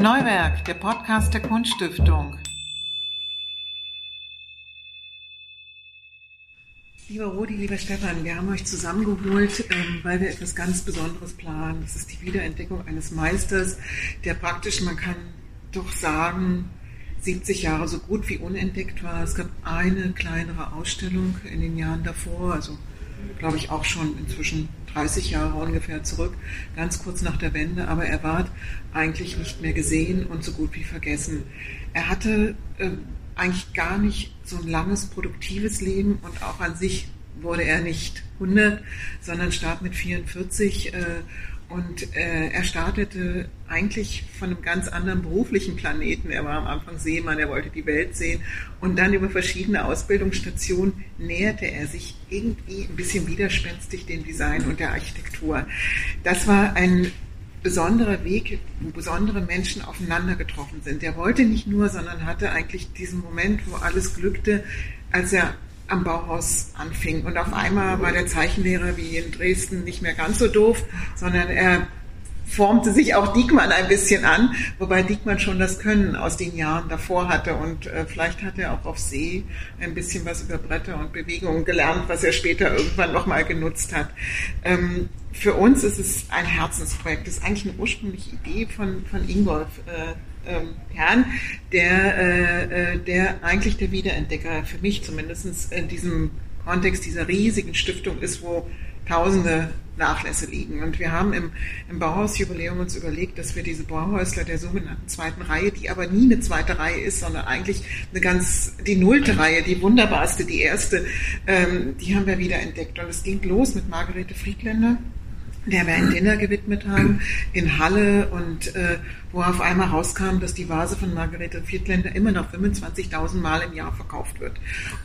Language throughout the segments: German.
Neuwerk, der Podcast der Kunststiftung. Lieber Rudi, lieber Stefan, wir haben euch zusammengeholt, ähm, weil wir etwas ganz Besonderes planen. Das ist die Wiederentdeckung eines Meisters, der praktisch, man kann doch sagen, 70 Jahre so gut wie unentdeckt war. Es gab eine kleinere Ausstellung in den Jahren davor, also glaube ich auch schon inzwischen 30 Jahre ungefähr zurück, ganz kurz nach der Wende, aber er war eigentlich nicht mehr gesehen und so gut wie vergessen. Er hatte äh, eigentlich gar nicht so ein langes, produktives Leben und auch an sich wurde er nicht 100, sondern starb mit 44 äh, und äh, er startete eigentlich von einem ganz anderen beruflichen Planeten. Er war am Anfang Seemann, er wollte die Welt sehen. Und dann über verschiedene Ausbildungsstationen näherte er sich irgendwie ein bisschen widerspenstig dem Design und der Architektur. Das war ein besonderer Weg, wo besondere Menschen aufeinander getroffen sind. Er wollte nicht nur, sondern hatte eigentlich diesen Moment, wo alles glückte, als er am Bauhaus anfing. Und auf einmal war der Zeichenlehrer wie in Dresden nicht mehr ganz so doof, sondern er formte sich auch Diekmann ein bisschen an, wobei Diekmann schon das Können aus den Jahren davor hatte und äh, vielleicht hat er auch auf See ein bisschen was über Bretter und Bewegungen gelernt, was er später irgendwann nochmal genutzt hat. Ähm, für uns ist es ein Herzensprojekt. Das ist eigentlich eine ursprüngliche Idee von, von Ingolf. Äh, ähm, Herrn, der, äh, äh, der eigentlich der Wiederentdecker, für mich zumindest in diesem Kontext dieser riesigen Stiftung ist, wo tausende Nachlässe liegen. Und wir haben im, im Bauhausjubiläum uns überlegt, dass wir diese Bauhäusler der sogenannten zweiten Reihe, die aber nie eine zweite Reihe ist, sondern eigentlich eine ganz, die nullte Reihe, die wunderbarste, die erste, ähm, die haben wir wieder entdeckt. Und es ging los mit Margarete Friedländer, der wir ein Dinner gewidmet haben in Halle und äh, wo auf einmal rauskam, dass die Vase von Margarete Viertländer immer noch 25.000 Mal im Jahr verkauft wird.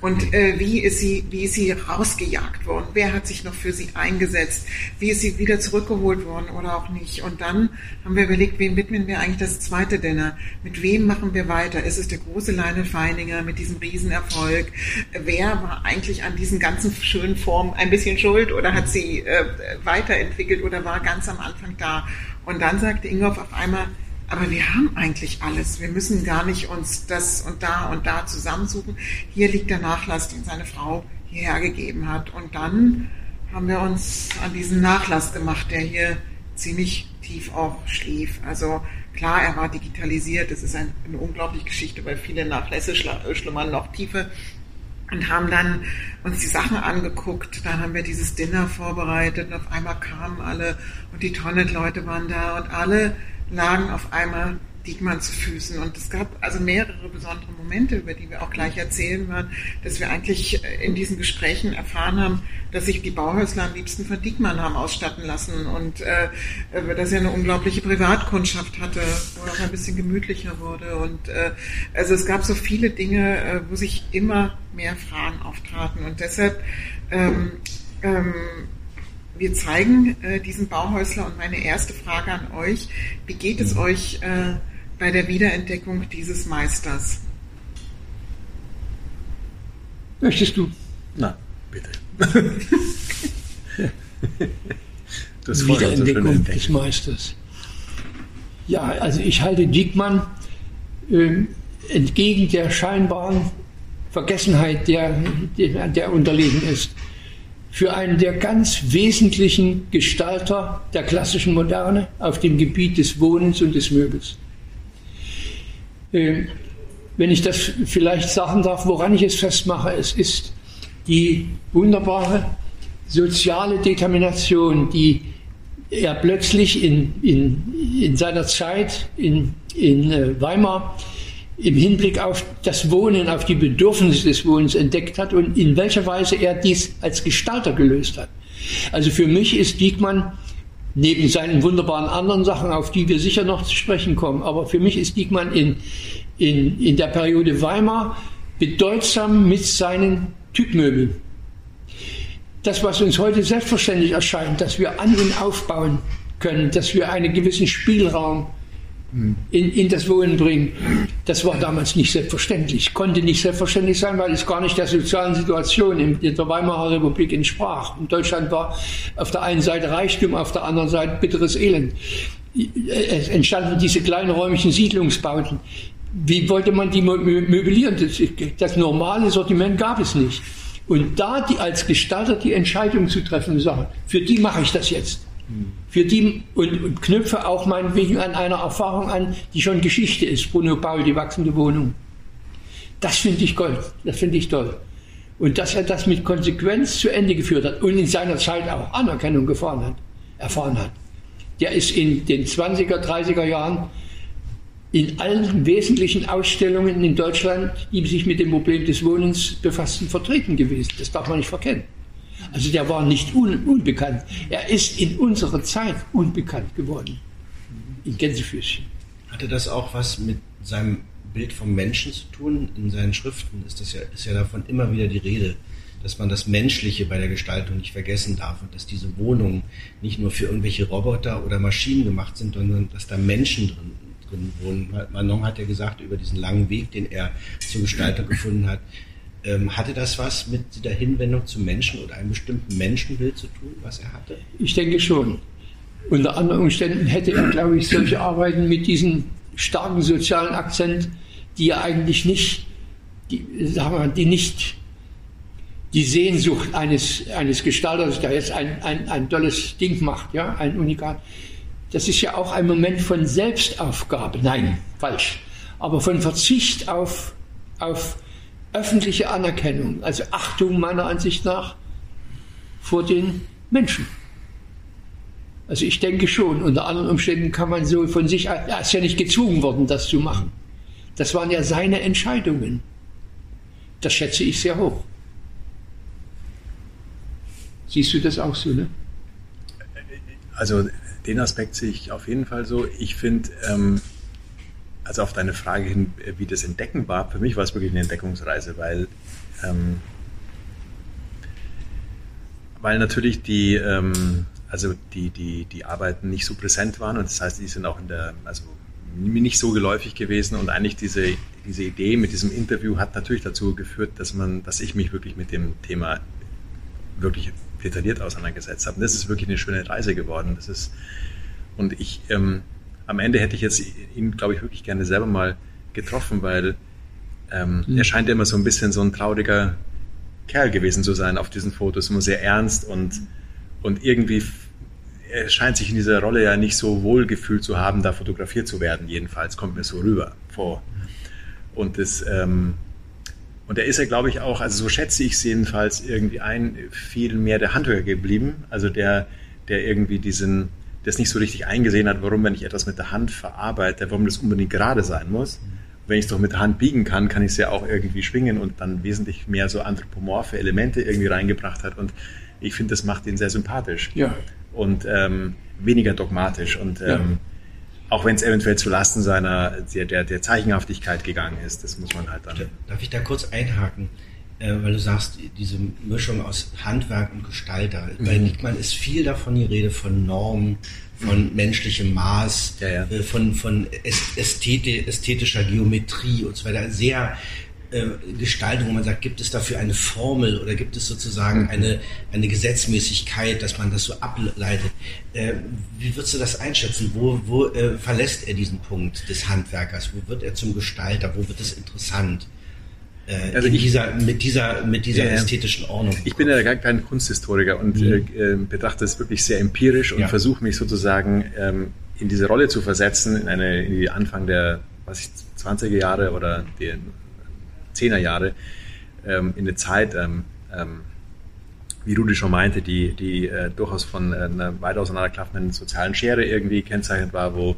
Und äh, wie, ist sie, wie ist sie rausgejagt worden? Wer hat sich noch für sie eingesetzt? Wie ist sie wieder zurückgeholt worden oder auch nicht? Und dann haben wir überlegt, wem widmen wir eigentlich das zweite Dinner? Mit wem machen wir weiter? Ist es der große Leine Feininger mit diesem Riesenerfolg? Wer war eigentlich an diesen ganzen schönen Formen ein bisschen schuld oder hat sie äh, weiterentwickelt oder war ganz am Anfang da? Und dann sagte Ingolf auf einmal, aber wir haben eigentlich alles. Wir müssen gar nicht uns das und da und da zusammensuchen. Hier liegt der Nachlass, den seine Frau hierher gegeben hat. Und dann haben wir uns an diesen Nachlass gemacht, der hier ziemlich tief auch schlief. Also klar, er war digitalisiert. Das ist eine, unglaubliche Geschichte, weil viele Nachlässe schlummern noch tiefer und haben dann uns die Sachen angeguckt. Dann haben wir dieses Dinner vorbereitet und auf einmal kamen alle und die Tonnet-Leute waren da und alle lagen auf einmal Diekmann zu Füßen. Und es gab also mehrere besondere Momente, über die wir auch gleich erzählen werden, dass wir eigentlich in diesen Gesprächen erfahren haben, dass sich die Bauhäusler am liebsten von Diekmann haben ausstatten lassen und äh, dass er eine unglaubliche Privatkundschaft hatte, wo auch ein bisschen gemütlicher wurde. Und äh, also es gab so viele Dinge, äh, wo sich immer mehr Fragen auftraten. Und deshalb ähm, ähm, wir zeigen äh, diesen Bauhäusler und meine erste Frage an euch, wie geht es euch äh, bei der Wiederentdeckung dieses Meisters? Möchtest du? Na, bitte. das Wiederentdeckung so des Meisters. Ja, also ich halte Diekmann äh, entgegen der scheinbaren Vergessenheit, der, der, der unterlegen ist, für einen der ganz wesentlichen Gestalter der klassischen Moderne auf dem Gebiet des Wohnens und des Möbels. Ähm, wenn ich das vielleicht sagen darf, woran ich es festmache, es ist die wunderbare soziale Determination, die er plötzlich in, in, in seiner Zeit in, in äh, Weimar im Hinblick auf das Wohnen, auf die Bedürfnisse des Wohnens entdeckt hat und in welcher Weise er dies als Gestalter gelöst hat. Also für mich ist Diekmann neben seinen wunderbaren anderen Sachen, auf die wir sicher noch zu sprechen kommen, aber für mich ist Diekmann in, in, in der Periode Weimar bedeutsam mit seinen Typmöbeln. Das, was uns heute selbstverständlich erscheint, dass wir an und aufbauen können, dass wir einen gewissen Spielraum in, in das Wohnen bringen. Das war damals nicht selbstverständlich, konnte nicht selbstverständlich sein, weil es gar nicht der sozialen Situation in, der Weimarer Republik entsprach. In Deutschland war auf der einen Seite Reichtum, auf der anderen Seite bitteres Elend. es entstanden diese kleinen räumlichen Siedlungsbauten. Wie wollte man die möblieren? Das, das normale Sortiment gab es nicht. Und da die, als Gestalter die Entscheidung zu treffen und sagen, für die mache ich das jetzt. Für die und, und, knüpfe auch meinetwegen an einer Erfahrung an, die schon Geschichte ist. Bruno Paul, die wachsende Wohnung. Das finde ich Gold. Das finde ich toll. Und dass er das mit Konsequenz zu Ende geführt hat und in seiner Zeit auch Anerkennung gefahren hat, erfahren hat. Der ist in den 20er, 30er Jahren in allen wesentlichen Ausstellungen in Deutschland, die sich mit dem Problem des Wohnens befassten, vertreten gewesen. Das darf man nicht verkennen. Also der war nicht un unbekannt. Er ist in unserer Zeit unbekannt geworden. In Gänsefüßchen. Hatte das auch was mit seinem Bild vom Menschen zu tun? In seinen Schriften ist, das ja, ist ja davon immer wieder die Rede, dass man das Menschliche bei der Gestaltung nicht vergessen darf und dass diese Wohnungen nicht nur für irgendwelche Roboter oder Maschinen gemacht sind, sondern dass da Menschen drin drin wohnen. Manon hat ja gesagt, über diesen langen Weg, den er zur Gestaltung gefunden hat, ähm, hatte das was mit der Hinwendung zum Menschen oder einem bestimmten Menschenbild zu tun, was er hatte? Ich denke schon. Unter anderen Umständen hätte er, glaube ich, solche Arbeiten mit diesem starken sozialen Akzent, die er eigentlich nicht, die, sagen wir, die nicht die Sehnsucht eines, eines Gestalters, der jetzt ein, ein, ein tolles Ding macht, ja, ein Unikat, das ist ja auch ein Moment von Selbstaufgabe. Nein, falsch. Aber von Verzicht auf, auf öffentliche Anerkennung, also Achtung meiner Ansicht nach vor den Menschen. Also ich denke schon, unter anderen Umständen kann man so von sich, er ist ja nicht gezwungen worden, das zu machen. Das waren ja seine Entscheidungen. Das schätze ich sehr hoch. Siehst du das auch so, ne? Also den Aspekt sehe ich auf jeden Fall so. Ich finde, ähm, also auf deine Frage hin, äh, wie das Entdecken war, für mich war es wirklich eine Entdeckungsreise, weil, ähm, weil natürlich die, ähm, also die, die, die Arbeiten nicht so präsent waren und das heißt, die sind auch in der, also nicht so geläufig gewesen und eigentlich diese, diese Idee mit diesem Interview hat natürlich dazu geführt, dass man, dass ich mich wirklich mit dem Thema wirklich detailliert auseinandergesetzt habe. Und das ist wirklich eine schöne Reise geworden. Das ist, und ich, ähm, am Ende hätte ich jetzt ihn, glaube ich, wirklich gerne selber mal getroffen, weil ähm, mhm. er scheint immer so ein bisschen so ein trauriger Kerl gewesen zu sein auf diesen Fotos, immer sehr ernst und, und irgendwie, er scheint sich in dieser Rolle ja nicht so wohl gefühlt zu haben, da fotografiert zu werden, jedenfalls kommt mir so rüber vor. Und das, ähm, und er ist ja, glaube ich, auch, also so schätze ich es jedenfalls, irgendwie ein viel mehr der Handwerker geblieben. Also der, der irgendwie diesen, das nicht so richtig eingesehen hat, warum, wenn ich etwas mit der Hand verarbeite, warum das unbedingt gerade sein muss. Wenn ich es doch mit der Hand biegen kann, kann ich es ja auch irgendwie schwingen und dann wesentlich mehr so anthropomorphe Elemente irgendwie reingebracht hat. Und ich finde, das macht ihn sehr sympathisch. Ja. Und ähm, weniger dogmatisch. Und ähm, ja auch wenn es eventuell zu Lasten seiner der, der, der, Zeichenhaftigkeit gegangen ist, das muss man halt dann. Darf ich da kurz einhaken? Äh, weil du sagst, diese Mischung aus Handwerk und Gestalter. Mhm. Bei Nickmann ist viel davon die Rede von Normen, von mhm. menschlichem Maß, ja, ja. Äh, von, von ästhetischer Geometrie und so weiter. Sehr äh, Gestaltung, wo man sagt, gibt es dafür eine Formel oder gibt es sozusagen mhm. eine, eine Gesetzmäßigkeit, dass man das so ableitet? Äh, wie würdest du das einschätzen? Wo, wo äh, verlässt er diesen Punkt des Handwerkers? Wo wird er zum Gestalter? Wo wird es interessant? Äh, also ich, dieser, mit dieser, mit dieser ästhetischen Ordnung. Ich bin ja gar kein Kunsthistoriker und mhm. Äh, äh, betrachte es wirklich sehr empirisch und ja. versuche mich sozusagen ähm, in diese Rolle zu versetzen, in eine in die Anfang der was ich, 20er Jahre oder die Zehnerjahre ähm, in eine Zeit, ähm, ähm, wie Rudi schon meinte, die, die äh, durchaus von äh, einer weit auseinanderklaffenden sozialen Schere irgendwie kennzeichnet war, wo,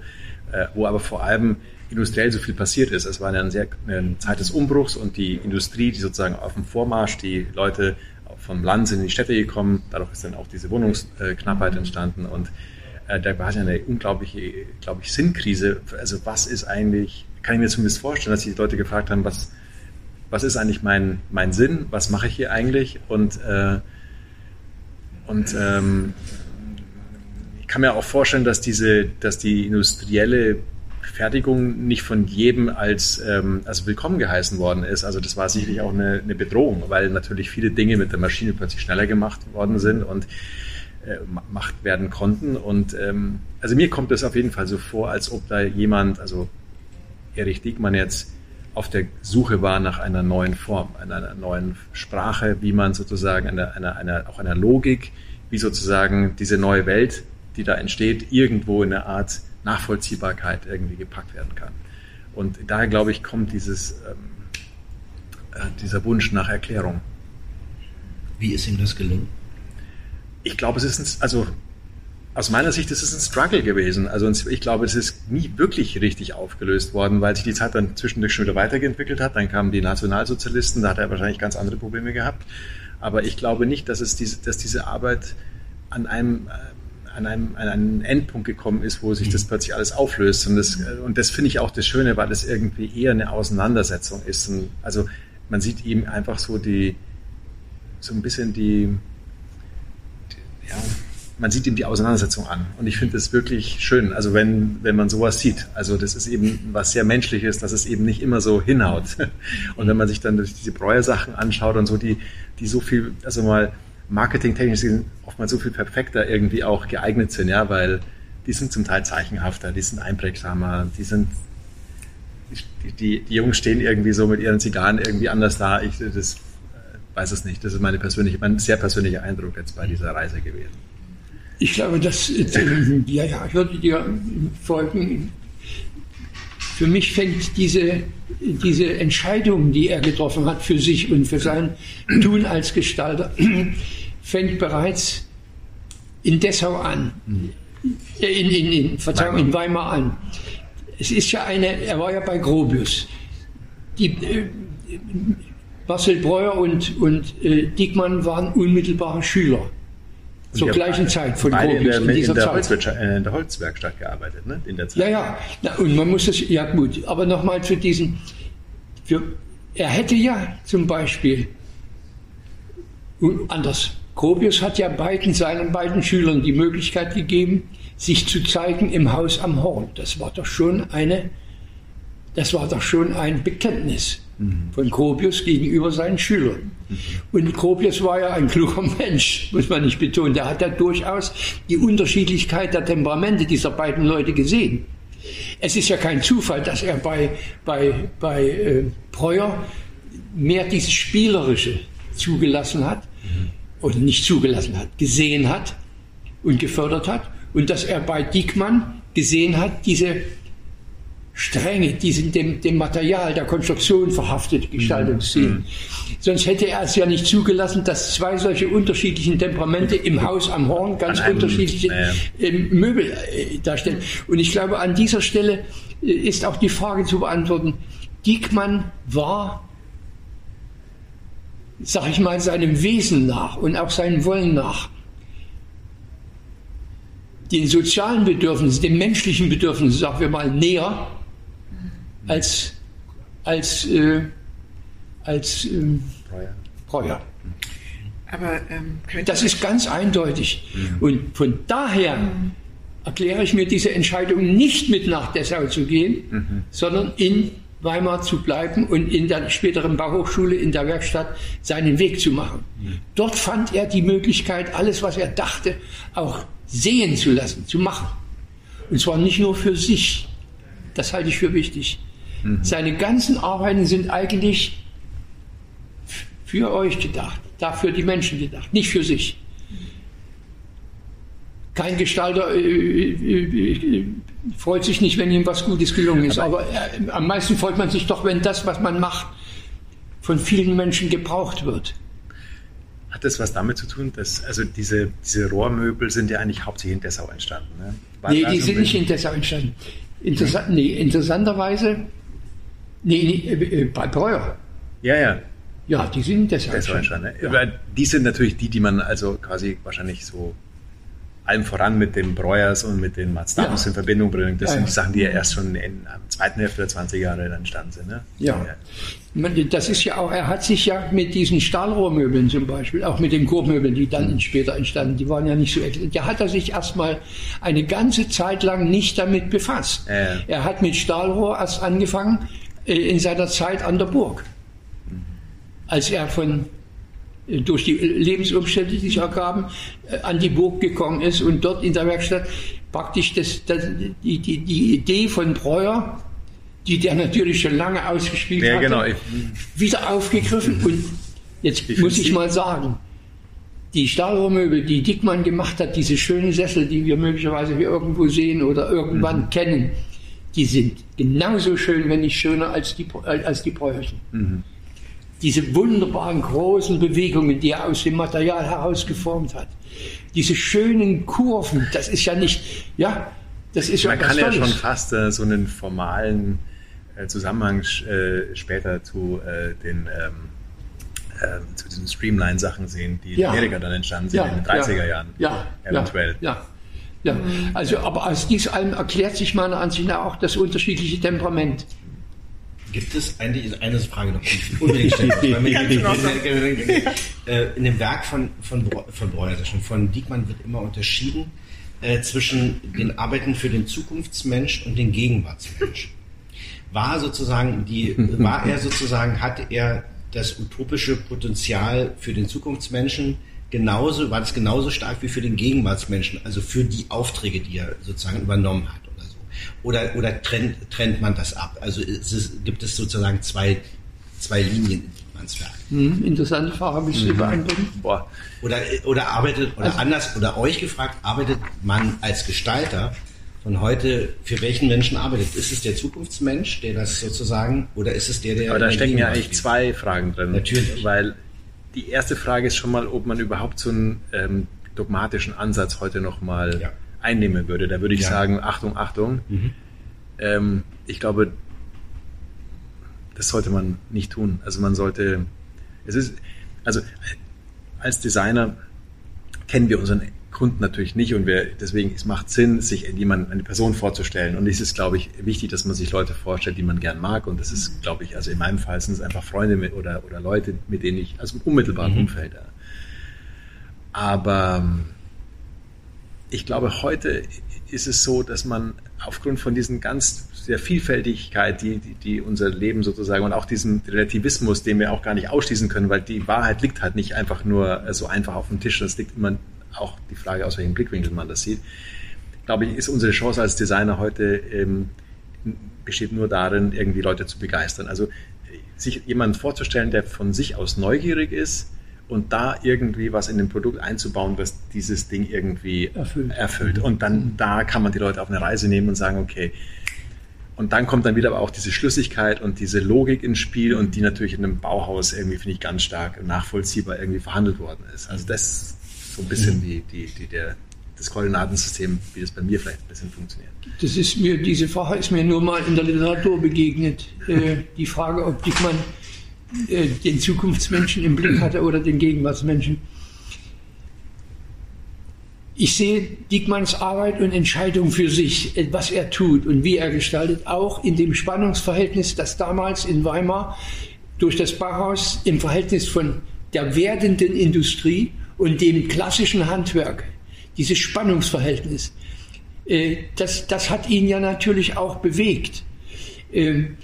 äh, wo aber vor allem industriell so viel passiert ist. Es war eine, sehr, eine Zeit des Umbruchs und die Industrie, die sozusagen auf dem Vormarsch, die Leute vom Land sind in die Städte gekommen, dadurch ist dann auch diese Wohnungsknappheit entstanden und äh, da war ja eine unglaubliche, glaube ich, Sinnkrise. Also was ist eigentlich, kann ich mir zumindest vorstellen, dass die Leute gefragt haben, was, was ist eigentlich mein, mein Sinn, was mache ich hier eigentlich und, äh, und ähm, ich kann mir auch vorstellen, dass, diese, dass die industrielle Fertigung nicht von jedem als ähm, also willkommen geheißen worden ist. Also das war sicherlich auch eine, eine Bedrohung, weil natürlich viele Dinge mit der Maschine plötzlich schneller gemacht worden sind und gemacht werden konnten. Und ähm, also mir kommt es auf jeden Fall so vor, als ob da jemand, also Erich Diekmann jetzt auf der Suche war nach einer neuen Form, einer neuen Sprache, wie man sozusagen einer, einer, einer, auch einer Logik, wie sozusagen diese neue Welt, die da entsteht, irgendwo in eine Art Nachvollziehbarkeit irgendwie gepackt werden kann. Und daher glaube ich, kommt dieses, ähm, äh, dieser Wunsch nach Erklärung. Wie ist ihm das gelungen? Ich glaube, es ist ein, also aus meiner Sicht ist es ein Struggle gewesen. Also ich glaube, es ist nie wirklich richtig aufgelöst worden, weil sich die Zeit dann zwischendurch schon wieder weiterentwickelt hat. Dann kamen die Nationalsozialisten, da hat er wahrscheinlich ganz andere Probleme gehabt. Aber ich glaube nicht, dass, es diese, dass diese Arbeit an einem, äh, an, einem, an einen Endpunkt gekommen ist, wo sich das mhm. plötzlich alles auflöst. Und das, äh, und das finde ich auch das Schöne, weil es irgendwie eher eine Auseinandersetzung ist. Und also man sieht ihm einfach so die, so ein bisschen die, die ja, man sieht ihm die Auseinandersetzung an. Und ich finde es wirklich schön, also wenn, wenn man sowas sieht. Also das ist eben was sehr Menschliches, dass es eben nicht immer so hinhaut. Und wenn man sich dann diese Breuer-Sachen anschaut und so, die, die so viel, also mal marketingtechnisch sind oftmals so viel perfekter irgendwie auch geeignet sind, ja, weil die sind zum Teil zeichenhafter, die sind einprägsamer, die sind die, die, die Jungs stehen irgendwie so mit ihren Zigarren irgendwie anders da. Ich das, äh, weiß es nicht. Das ist meine persönliche, mein sehr persönlicher Eindruck jetzt bei dieser Reise gewesen. Ich glaube, dass, äh, ja, ja, ich würde dir folgen. Für mich fängt diese, diese Entscheidung, die er getroffen hat für sich und für sein Tun als Gestalter, fängt bereits in Dessau an, äh, in, in, in, Verzeihung, in Weimar an. Es ist ja eine, er war ja bei Grobius. Die, äh, Marcel Breuer und, und äh, Diekmann waren unmittelbare Schüler zur gleichen Zeit von Gropius. In, der, in, dieser in, der Zeit. Äh, in der Holzwerkstatt gearbeitet, ne? In der Zeit. Ja, ja. Na, und man muss das, ja gut, aber nochmal zu diesen, für, er hätte ja zum Beispiel, anders, Gropius hat ja beiden, seinen beiden Schülern die Möglichkeit gegeben, sich zu zeigen im Haus am Horn. Das war doch schon eine, das war doch schon ein Bekenntnis von Gropius gegenüber seinen Schülern. Und Gropius war ja ein kluger Mensch, muss man nicht betonen. Der hat ja durchaus die Unterschiedlichkeit der Temperamente dieser beiden Leute gesehen. Es ist ja kein Zufall, dass er bei, bei, bei äh, Breuer mehr dieses Spielerische zugelassen hat und nicht zugelassen hat, gesehen hat und gefördert hat und dass er bei Diekmann gesehen hat, diese Strenge, die sind dem, dem Material der Konstruktion verhaftet, Gestaltungsstil. Mhm. Sonst hätte er es ja nicht zugelassen, dass zwei solche unterschiedlichen Temperamente im Haus am Horn ganz einem, unterschiedliche äh, Möbel äh, darstellen. Und ich glaube, an dieser Stelle äh, ist auch die Frage zu beantworten. Diekmann war, sag ich mal, seinem Wesen nach und auch seinem Wollen nach den sozialen Bedürfnissen, den menschlichen Bedürfnissen, sagen wir mal, näher als, als, äh, als ähm, Breuer. Aber, ähm, das ist ganz eindeutig. Mhm. Und von daher mhm. erkläre ich mir diese Entscheidung nicht mit nach Dessau zu gehen, mhm. sondern in Weimar zu bleiben und in der späteren Bauhochschule in der Werkstatt seinen Weg zu machen. Mhm. Dort fand er die Möglichkeit, alles, was er dachte, auch sehen zu lassen, zu machen. Und zwar nicht nur für sich. Das halte ich für wichtig. Mhm. Seine ganzen Arbeiten sind eigentlich für euch gedacht, dafür die Menschen gedacht, nicht für sich. Kein Gestalter äh, äh, äh, freut sich nicht, wenn ihm was Gutes gelungen ist, aber, aber äh, am meisten freut man sich doch, wenn das, was man macht, von vielen Menschen gebraucht wird. Hat das was damit zu tun, dass also diese, diese Rohrmöbel sind ja eigentlich hauptsächlich in Dessau entstanden? Ne? nee, die sind nicht in Dessau entstanden. Interessa nee, interessanterweise Nee, nee äh, äh, bei Breuer. Ja, ja. Ja, die sind deshalb schon. schon ne? ja. Die sind natürlich die, die man also quasi wahrscheinlich so allem voran mit den Breuers und mit den Mazdamus ja. in Verbindung bringen. Das ja, sind die Sachen, die ja erst schon in der zweiten Hälfte der 20er Jahre entstanden sind. Ne? Ja. Das ist ja auch, er hat sich ja mit diesen Stahlrohrmöbeln zum Beispiel, auch mit den Korbmöbeln, die dann mhm. später entstanden, die waren ja nicht so, da hat er sich erstmal eine ganze Zeit lang nicht damit befasst. Er hat mit Stahlrohr erst angefangen, in seiner Zeit an der Burg. Als er von äh, durch die Lebensumstände, die sich ergaben, äh, an die Burg gekommen ist und dort in der Werkstatt praktisch das, das, die, die, die Idee von Breuer, die der natürlich schon lange ausgespielt Ja, hat, genau. wieder aufgegriffen. Und jetzt Ich muss ich mal sagen, die Stahlrohrmöbel, die Dickmann gemacht hat, diese schönen Sessel, die wir möglicherweise hier irgendwo sehen oder irgendwann Mhm. kennen, die sind genauso schön, wenn nicht schöner als die, äh, als die Bräuerchen. Mhm. Diese wunderbaren großen Bewegungen, die er aus dem Material herausgeformt hat. Diese schönen Kurven, das ist ja nicht, ja, das ist ja Man kann ja schon fast äh, so einen formalen äh, Zusammenhang äh, später zu äh, den ähm, ähm, zu diesen Streamline-Sachen sehen, die Ja. in Amerika dann entstanden sind in den 30er Jahren. Ja, Eventuell. Ja, ja. ja. Also, aber aus dies allem erklärt sich meiner Ansicht nach auch das unterschiedliche Temperament. Gibt es eigentlich eine Frage noch, unbedingt stellen In dem Werk von, von, von Breuer, also schon von Diekmann wird immer unterschieden äh, zwischen den Arbeiten für den Zukunftsmensch und den Gegenwartsmensch. War sozusagen die, war er sozusagen, hatte er das utopische Potenzial für den Zukunftsmenschen genauso, war das genauso stark wie für den Gegenwartsmenschen, also für die Aufträge, die er sozusagen übernommen hat oder so. Oder, oder trennt, trennt man das ab? Also ist es, gibt es sozusagen zwei, zwei Linien in Diekmanns Werk? Hm, interessante Frage, habe ich Sie beantworten? Boah, Oder, oder arbeitet, oder anders, oder euch gefragt, arbeitet man als Gestalter von heute, für welchen Menschen arbeitet? Ist es der Zukunftsmensch, der das sozusagen, oder ist es der, der. aber da in der stecken ja eigentlich zwei Fragen drin. Natürlich. Weil die erste Frage ist schon mal, ob man überhaupt so einen ähm, dogmatischen Ansatz heute noch mal Ja. einnehmen würde. Da würde ich Ja. sagen, Achtung, Achtung. Ähm, ich glaube, das sollte man nicht tun. Also man sollte, es ist, also als Designer kennen wir unseren Kunden natürlich nicht und wir, deswegen es macht Sinn, sich jemand, eine Person vorzustellen. Und es ist, glaube ich, wichtig, dass man sich Leute vorstellt, die man gern mag. Und das ist, glaube ich, also in meinem Fall sind es einfach Freunde mit, oder, oder Leute, mit denen ich, also im unmittelbaren Umfeld. ja. Aber ähm, ich glaube, heute ist es so, dass man aufgrund von diesen ganz der Vielfältigkeit, die, die, die unser Leben sozusagen und auch diesem Relativismus, den wir auch gar nicht ausschließen können, weil die Wahrheit liegt halt nicht einfach nur äh, so einfach auf dem Tisch. Das liegt immer auch die Frage, aus welchem Blickwinkel man das sieht. Glaube ich, ist unsere Chance als Designer heute ähm, besteht nur darin, irgendwie Leute zu begeistern. Also sich jemanden vorzustellen, der von sich aus neugierig ist und da irgendwie was in dem Produkt einzubauen, was dieses Ding irgendwie Erfüllt. erfüllt. Und dann da kann man die Leute auf eine Reise nehmen und sagen, okay. Und dann kommt dann wieder aber auch diese Schlüssigkeit und diese Logik ins Spiel und die natürlich in einem Bauhaus irgendwie, finde ich, ganz stark nachvollziehbar irgendwie verhandelt worden ist. Also das ist so ein bisschen die, die, die, der, das Koordinatensystem, wie das bei mir vielleicht ein bisschen funktioniert. Das ist mir, diese Frage ist mir nur mal in der Literatur begegnet. Äh, die Frage, ob Dickmann äh, den Zukunftsmenschen im Blick hatte oder den Gegenwartsmenschen. Ich sehe Dickmanns Arbeit und Entscheidung für sich, was er tut und wie er gestaltet, auch in dem Spannungsverhältnis, das damals in Weimar durch das Bauhaus im Verhältnis von der werdenden Industrie und dem klassischen Handwerk, dieses Spannungsverhältnis, äh, das, das hat ihn ja natürlich auch bewegt. Ähm,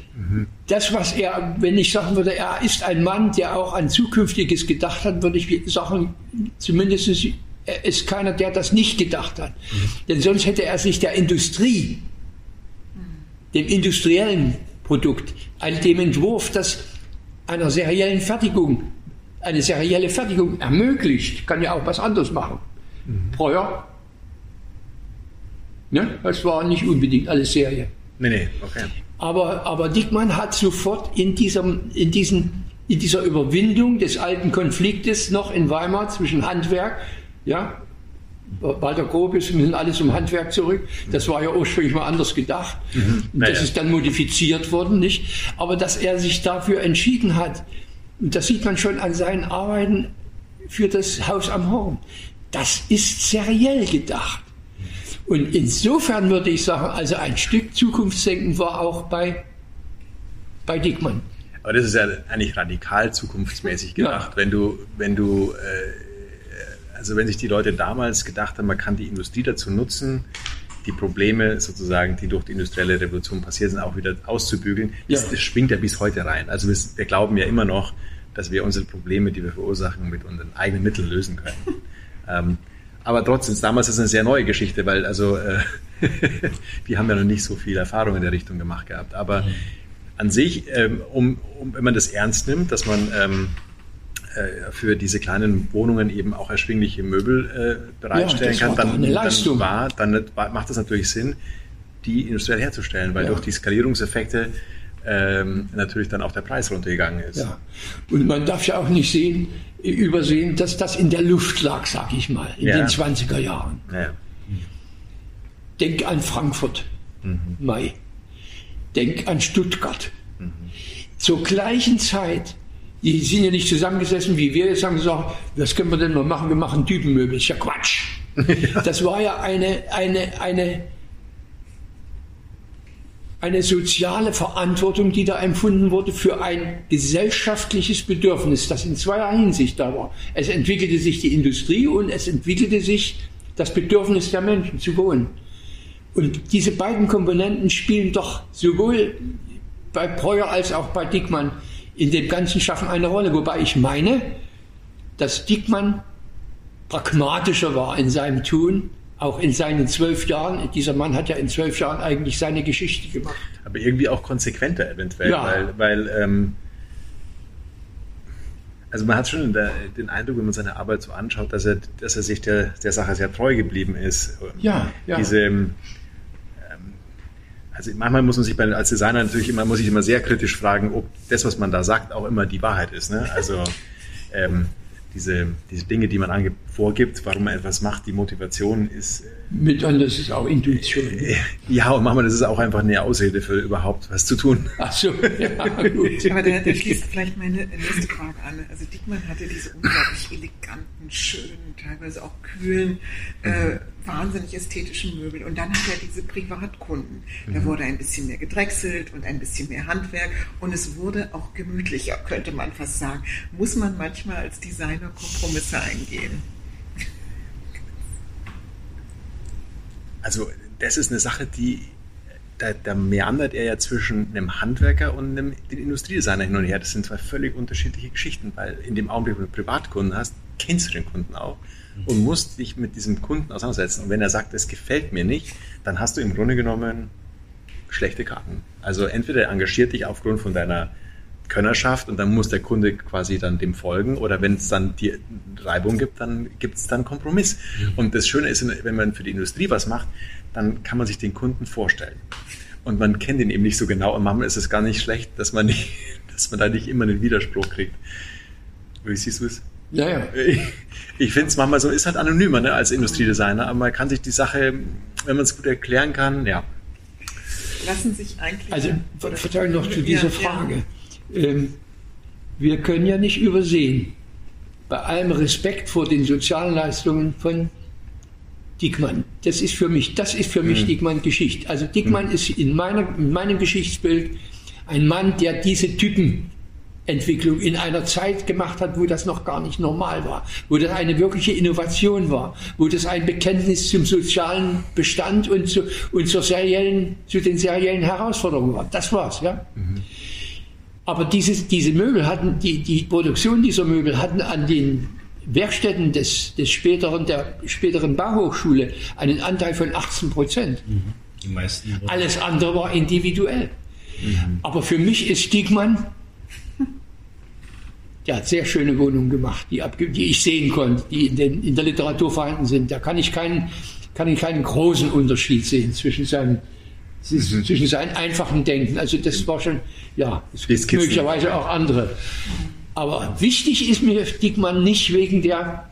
Das, was er, wenn ich sagen würde, er ist ein Mann, der auch an Zukünftiges gedacht hat, würde ich sagen, zumindest ist, er keiner, der das nicht gedacht hat. Denn sonst hätte er sich der Industrie, dem industriellen Produkt, dem Entwurf, das einer seriellen Fertigung, eine serielle Fertigung ermöglicht, kann ja auch was anderes machen. Breuer, ne? das war nicht unbedingt alles Serie. Nee, nee, okay. Aber, aber Dickmann hat sofort in, diesem, in, diesen, in dieser Überwindung des alten Konfliktes noch in Weimar zwischen Handwerk, ja, Walter Gropius, wir sind alles zum Handwerk zurück. Das war ja ursprünglich mal anders gedacht. Das Naja. ist dann modifiziert worden, nicht? Aber dass er sich dafür entschieden hat, und das sieht man schon an seinen Arbeiten für das Haus am Horn, das ist seriell gedacht. Und insofern würde ich sagen, also ein Stück Zukunftsdenken war auch bei, bei Dickmann. Aber das ist ja eigentlich radikal zukunftsmäßig gedacht. Ja. Wenn du, wenn du, äh, also wenn sich die Leute damals gedacht haben, man kann die Industrie dazu nutzen, die Probleme sozusagen, die durch die industrielle Revolution passiert sind, auch wieder auszubügeln, Ja. das, das schwingt ja bis heute rein. Also wir, wir glauben ja immer noch, dass wir unsere Probleme, die wir verursachen, mit unseren eigenen Mitteln lösen können. ähm, aber trotzdem, damals ist es eine sehr neue Geschichte, weil also äh, die haben ja noch nicht so viel Erfahrung in der Richtung gemacht gehabt. Aber mhm. an sich, ähm, um, um, wenn man das ernst nimmt, dass man ähm, äh, für diese kleinen Wohnungen eben auch erschwingliche Möbel äh, bereitstellen ja, kann, dann, dann, war, dann macht es natürlich Sinn, die industriell herzustellen, weil ja. durch die Skalierungseffekte ähm, natürlich dann auch der Preis runtergegangen ist. Ja. Und man darf ja auch nicht sehen, übersehen, dass das in der Luft lag, sag ich mal, in ja. den 20er Jahren. Ja. Denk an Frankfurt, mhm. Mai. Denk an Stuttgart. Mhm. Zur gleichen Zeit, die sind ja nicht zusammengesessen, wie wir jetzt haben gesagt, was können wir denn mal machen? Wir machen Typenmöbel. Ist ja Quatsch. Ja. Das war ja eine, eine, eine eine soziale Verantwortung, die da empfunden wurde für ein gesellschaftliches Bedürfnis, das in zweier Hinsicht da war. Es entwickelte sich die Industrie und es entwickelte sich das Bedürfnis der Menschen zu wohnen. Und diese beiden Komponenten spielen doch sowohl bei Breuer als auch bei Dickmann in dem ganzen Schaffen eine Rolle. Wobei ich meine, dass Dickmann pragmatischer war in seinem Tun auch in seinen zwölf Jahren, dieser Mann hat ja in zwölf Jahren eigentlich seine Geschichte gemacht. Aber irgendwie auch konsequenter eventuell, ja. weil, weil ähm, also man hat schon der, den Eindruck, wenn man seine Arbeit so anschaut, dass er, dass er sich der, der Sache sehr treu geblieben ist. Ja, ja. Diese, ähm, also manchmal muss man sich bei, als Designer natürlich immer, muss ich immer sehr kritisch fragen, ob das, was man da sagt, auch immer die Wahrheit ist. Ne? Also ähm, diese, diese Dinge, die man vorgibt, warum man etwas macht, die Motivation ist. Mit und das ist auch Intuition. Äh, ja, und manchmal das ist auch einfach eine Ausrede für überhaupt was zu tun. Ach so, ja, gut. Aber der, der schließt vielleicht meine nächste Frage an. Also Dickmann hatte diese unglaublich eleganten, schönen, teilweise auch kühlen, äh, wahnsinnig ästhetischen Möbel. Und dann hat er diese Privatkunden. Da mhm. wurde ein bisschen mehr gedrechselt und ein bisschen mehr Handwerk. Und es wurde auch gemütlicher, könnte man fast sagen. Muss man manchmal als Designer Kompromisse eingehen? Also das ist eine Sache, die da, da, meandert er ja zwischen einem Handwerker und einem Industriedesigner hin und her. Das sind zwei völlig unterschiedliche Geschichten, weil in dem Augenblick, wenn du Privatkunden hast, kennst du den Kunden auch und musst dich mit diesem Kunden auseinandersetzen. Und wenn er sagt, es gefällt mir nicht, dann hast du im Grunde genommen schlechte Karten. Also entweder er engagiert dich aufgrund von deiner Könnerschaft und dann muss der Kunde quasi dann dem folgen oder wenn es dann die Reibung gibt, dann gibt es dann Kompromiss. Mhm. Und das Schöne ist, wenn man für die Industrie was macht, dann kann man sich den Kunden vorstellen. Und man kennt ihn eben nicht so genau und manchmal ist es gar nicht schlecht, dass man, nicht, dass man da nicht immer einen Widerspruch kriegt. Wie siehst du es? Ja, ja. Ich, ich finde es manchmal so, ist halt anonymer ne, als Industriedesigner, aber man kann sich die Sache, wenn man es gut erklären kann, ja. Lassen sich eigentlich. Also, verzeihung noch zu dieser Frage. Ja. Ähm, wir können ja nicht übersehen, bei allem Respekt vor den sozialen Leistungen von Dickmann. Das ist für mich, das ist für mich mhm. Dickmann Geschichte. Also Dickmann mhm. ist in, meiner, in meinem Geschichtsbild ein Mann, der diese Typen Entwicklung in einer Zeit gemacht hat, wo das noch gar nicht normal war, wo das eine wirkliche Innovation war, wo das ein Bekenntnis zum sozialen Bestand und zu, und zur seriellen, zu den seriellen Herausforderungen war. Das war's, ja. Mhm. Aber dieses, diese Möbel hatten, die, die Produktion dieser Möbel hatten an den Werkstätten des, des späteren, der späteren Bauhochschule einen Anteil von 18 Prozent. Mhm. Die meisten. Alles andere war individuell. Mhm. Aber für mich ist Stigmann der hat sehr schöne Wohnungen gemacht, die, die ich sehen konnte, die in, den, in, der Literatur vorhanden sind. Da kann ich keinen, kann ich keinen großen Unterschied sehen zwischen seinem, mhm. zwischen seinem einfachen Denken. Also das war schon, ja, es gibt möglicherweise auch andere. Aber wichtig ist mir Dickmann nicht wegen der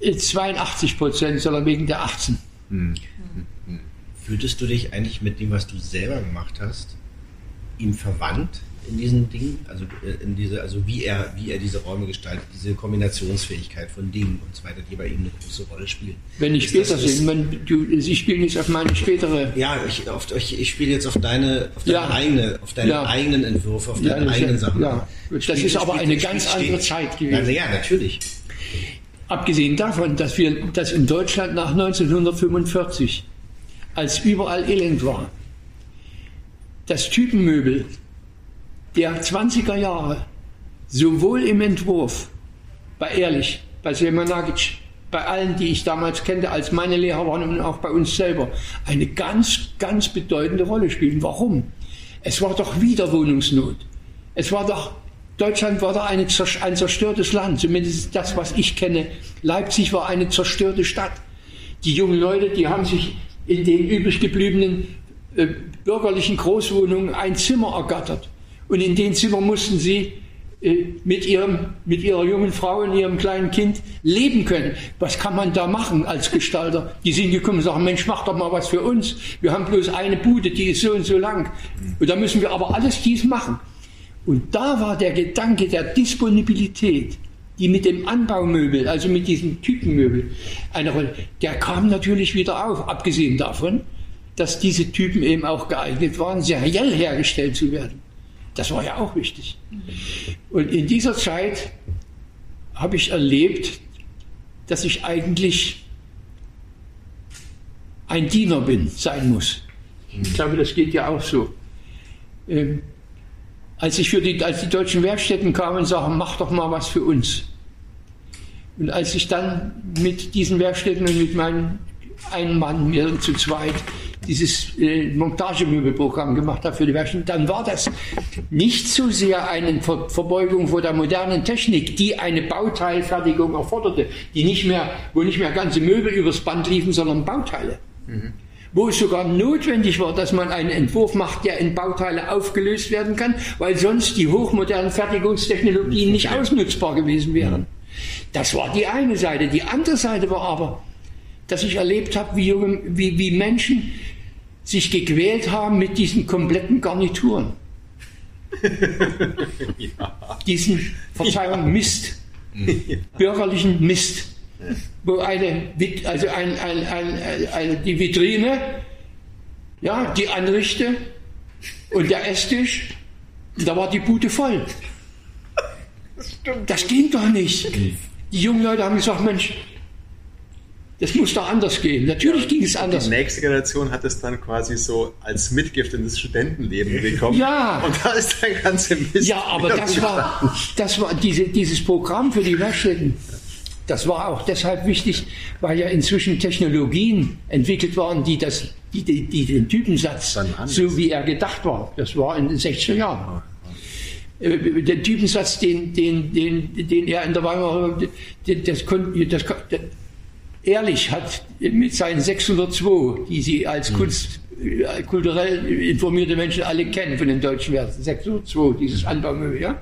82 äh, Prozent, sondern wegen der 18. Mhm. Fühltest du dich eigentlich mit dem, was du selber gemacht hast, ihm verwandt? In diesen Dingen, also äh, in diese, also wie er, wie er diese Räume gestaltet, diese Kombinationsfähigkeit von Dingen und so weiter, die bei ihm eine große Rolle spielen. Wenn ich später sehe, Sie spielen jetzt auf meine spätere. Ja, ich, auf, ich, ich spiele jetzt auf deine, auf deine ja. eigene, auf deine ja. eigenen Entwürfe, auf deine ja, eigenen Sachen. Ja, das spiel, ist aber eine ganz andere Zeit gewesen. Also ja, natürlich. Abgesehen davon, dass wir, dass in Deutschland nach 1945, als überall Elend war, das Typenmöbel der 20er Jahre sowohl im Entwurf, bei Ehrlich, bei Semanagic, bei allen, die ich damals kannte, als meine Lehrer waren und auch bei uns selber, eine ganz, ganz bedeutende Rolle spielen. Warum? Es war doch wieder Wohnungsnot. Es war doch, Deutschland war doch eine, ein zerstörtes Land, zumindest das, was ich kenne. Leipzig war eine zerstörte Stadt. Die jungen Leute, die haben sich in den übrig gebliebenen äh, bürgerlichen Großwohnungen ein Zimmer ergattert. Und in den Zimmern mussten sie äh, mit, ihrem, mit ihrer jungen Frau und ihrem kleinen Kind leben können. Was kann man da machen als Gestalter? Die sind gekommen und sagen, Mensch, mach doch mal was für uns. Wir haben bloß eine Bude, die ist so und so lang. Und da müssen wir aber alles dies machen. Und da war der Gedanke der Disponibilität, die mit dem Anbaumöbel, also mit diesem Typenmöbel, eine Rolle, der kam natürlich wieder auf, abgesehen davon, dass diese Typen eben auch geeignet waren, seriell hergestellt zu werden. Das war ja auch wichtig. Und in dieser Zeit habe ich erlebt, dass ich eigentlich ein Diener bin, sein muss. Ich glaube, das geht ja auch so. Ähm, als, ich für die, als die deutschen Werkstätten kamen und sagten, mach doch mal was für uns. Und als ich dann mit diesen Werkstätten und mit meinem einen Mann, wir zu zweit, dieses äh, Montagemöbelprogramm gemacht habe für die Werkstatt, dann war das nicht so sehr eine Ver Verbeugung vor der modernen Technik, die eine Bauteilfertigung erforderte, die nicht mehr, wo nicht mehr ganze Möbel übers Band liefen, sondern Bauteile. Mhm. Wo es sogar notwendig war, dass man einen Entwurf macht, der in Bauteile aufgelöst werden kann, weil sonst die hochmodernen Fertigungstechnologien nicht ausnutzbar gewesen wären. Das war die eine Seite. Die andere Seite war aber, dass ich erlebt habe, wie, wie, wie Menschen sich gequält haben mit diesen kompletten Garnituren. ja. Diesen, Verzeihung, ja. Mist. Ja. Bürgerlichen Mist. Wo eine, also ein, ein, ein, eine, die Vitrine, ja, die Anrichte und der Esstisch, da war die Bude voll. Das, das ging doch nicht. Die jungen Leute haben gesagt, Mensch, das muss doch anders gehen. Natürlich ging es anders. Die nächste Generation hat es dann quasi so als Mitgift in das Studentenleben bekommen. Ja. Und da ist der ganze Mist. Ja, aber das war, das war diese, dieses Programm für die Werkstätten. Das war auch deshalb wichtig, weil ja inzwischen Technologien entwickelt waren, die, das, die, die, die den Typensatz, so wie er gedacht war, das war in den 60er Jahren. Äh, der Typensatz, den, den, den, den er in der Weimarer, das, das, das, Ehrlich hat mit seinen 602, die Sie als mhm. Kunst, äh, kulturell informierte Menschen alle kennen von den deutschen Werten, 602, dieses Anbaumöbel, ja.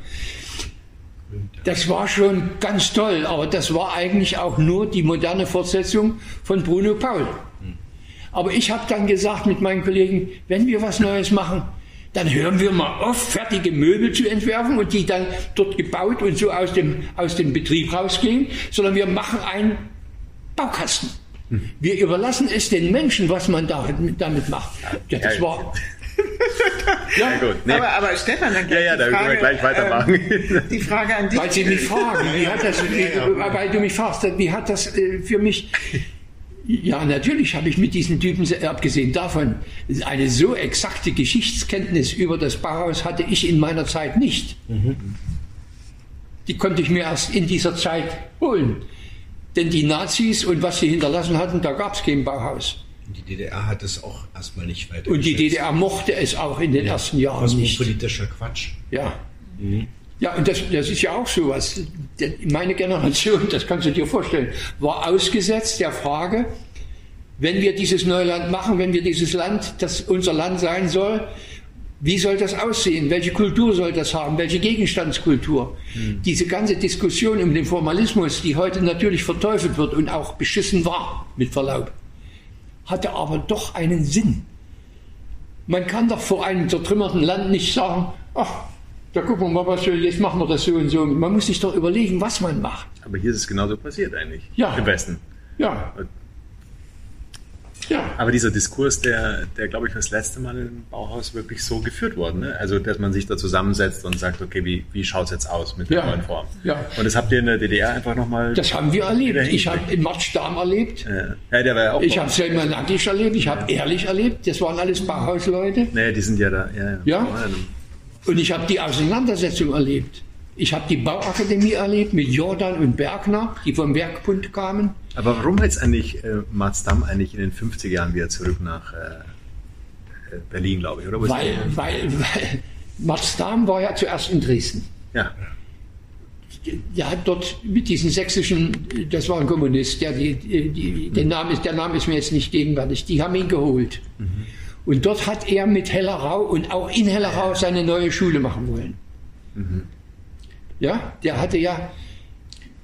Das war schon ganz toll, aber das war eigentlich auch nur die moderne Fortsetzung von Bruno Paul. Mhm. Aber ich habe dann gesagt mit meinen Kollegen, wenn wir was Neues machen, dann hören wir mal auf, fertige Möbel zu entwerfen und die dann dort gebaut und so aus dem, aus dem Betrieb rausgehen, sondern wir machen ein Baukasten. Wir überlassen es den Menschen, was man da, damit macht. Ja, das war. ja, ja gut. Nee. Aber, aber Stefan, dann ja, ja, da können wir gleich weitermachen. Äh, die Frage an dich. Weil Sie mich fragen, wie hat das, wie, weil du mich fragst, wie hat das äh, für mich. Ja, natürlich habe ich mit diesen Typen, abgesehen davon, eine so exakte Geschichtskenntnis über das Bauhaus hatte ich in meiner Zeit nicht. Mhm. Die konnte ich mir erst in dieser Zeit holen. Denn die Nazis und was sie hinterlassen hatten, da gab es kein Bauhaus. Und die DDR hat es auch erstmal nicht weiter. Und die DDR mochte es auch in den ja, ersten Jahren nicht. politischer Quatsch. Ja. Mhm. Ja, und das, das ist ja auch so was. Meine Generation, das kannst du dir vorstellen, war ausgesetzt der Frage, wenn wir dieses neue Land machen, wenn wir dieses Land, das unser Land sein soll, wie soll das aussehen? Welche Kultur soll das haben? Welche Gegenstandskultur? Mhm. Diese ganze Diskussion um den Formalismus, die heute natürlich verteufelt wird und auch beschissen war, mit Verlaub, hatte aber doch einen Sinn. Man kann doch vor einem zertrümmerten Land nicht sagen, ach, da gucken wir mal, was wir, jetzt machen wir das so und so. Man muss sich doch überlegen, was man macht. Aber hier ist es genauso passiert eigentlich. Ja. Im Westen. Ja. Ja. Aber dieser Diskurs, der, der glaube ich, das letzte Mal im Bauhaus wirklich so geführt worden. Ne? Also, dass man sich da zusammensetzt und sagt, okay, wie, wie schaut es jetzt aus mit der ja. neuen Form? Ja. Und das habt ihr in der DDR einfach nochmal. Das haben wir erlebt. Ich habe in Matschdam erlebt. Ja. der war ja auch. Ich habe Selma Nagisch erlebt. Ich habe ehrlich erlebt. Das waren alles Bauhausleute. Naja, die sind ja da. Ja. ja. Und ich habe die Auseinandersetzung erlebt. Ich habe die Bauakademie erlebt mit Jordan und Bergner, die vom Werkbund kamen. Aber warum jetzt eigentlich äh, Matsdam eigentlich in den 50er Jahren wieder zurück nach äh, Berlin, glaube ich, oder? Weil, weil, weil Matsdam war ja zuerst in Dresden. Ja. Der hat dort mit diesen sächsischen, das war ein Kommunist, der, die, die, den Namen ist, der Name ist mir jetzt nicht gegenwärtig, die haben ihn geholt. Mhm. Und dort hat er mit Hellerau und auch in Hellerau seine neue Schule machen wollen. Mhm. Ja, der hatte ja,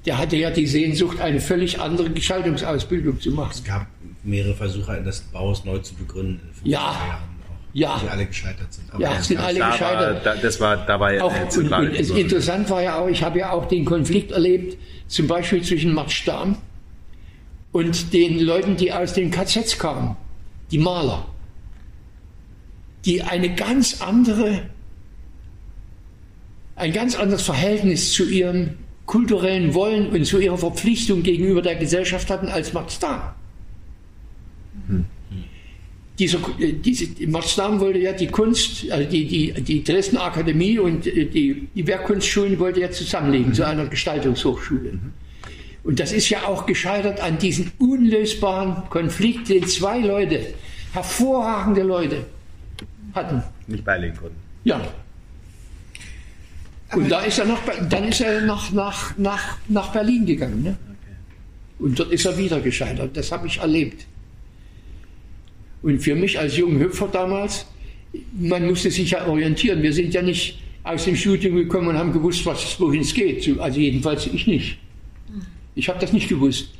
der hatte ja die Sehnsucht, eine völlig andere Gestaltungsausbildung zu machen. Es gab mehrere Versuche, das Bauhaus neu zu begründen. In ja. Jahren ja. Die alle gescheitert sind. Aber ja, sind alle da gescheitert. War, da, das war dabei auch, und, und es interessant war ja auch, ich habe ja auch den Konflikt erlebt, zum Beispiel zwischen Max Stamm und den Leuten, die aus den KZs kamen, die Maler, die eine ganz andere, ein ganz anderes Verhältnis zu ihrem kulturellen Wollen und zu ihrer Verpflichtung gegenüber der Gesellschaft hatten als Max Dahm. Hm dieser, äh, diese, Maßnahmen wollte ja die Kunst, also die, die, die Dresdner Akademie und äh, die, die Werkkunstschulen wollte ja zusammenlegen mhm. zu einer Gestaltungshochschule. Mhm. Und das ist ja auch gescheitert an diesem unlösbaren Konflikt, den zwei Leute, hervorragende Leute, hatten. Nicht beilegen konnten. Ja. Und da ist er nach, dann ist er nach, nach, nach, nach Berlin gegangen. Ne? Und dort ist er wieder gescheitert. Das habe ich erlebt. Und für mich als junger Hüpfer damals, man musste sich ja orientieren. Wir sind ja nicht aus dem Studium gekommen und haben gewusst, was, wohin es geht. Also jedenfalls ich nicht. Ich habe das nicht gewusst.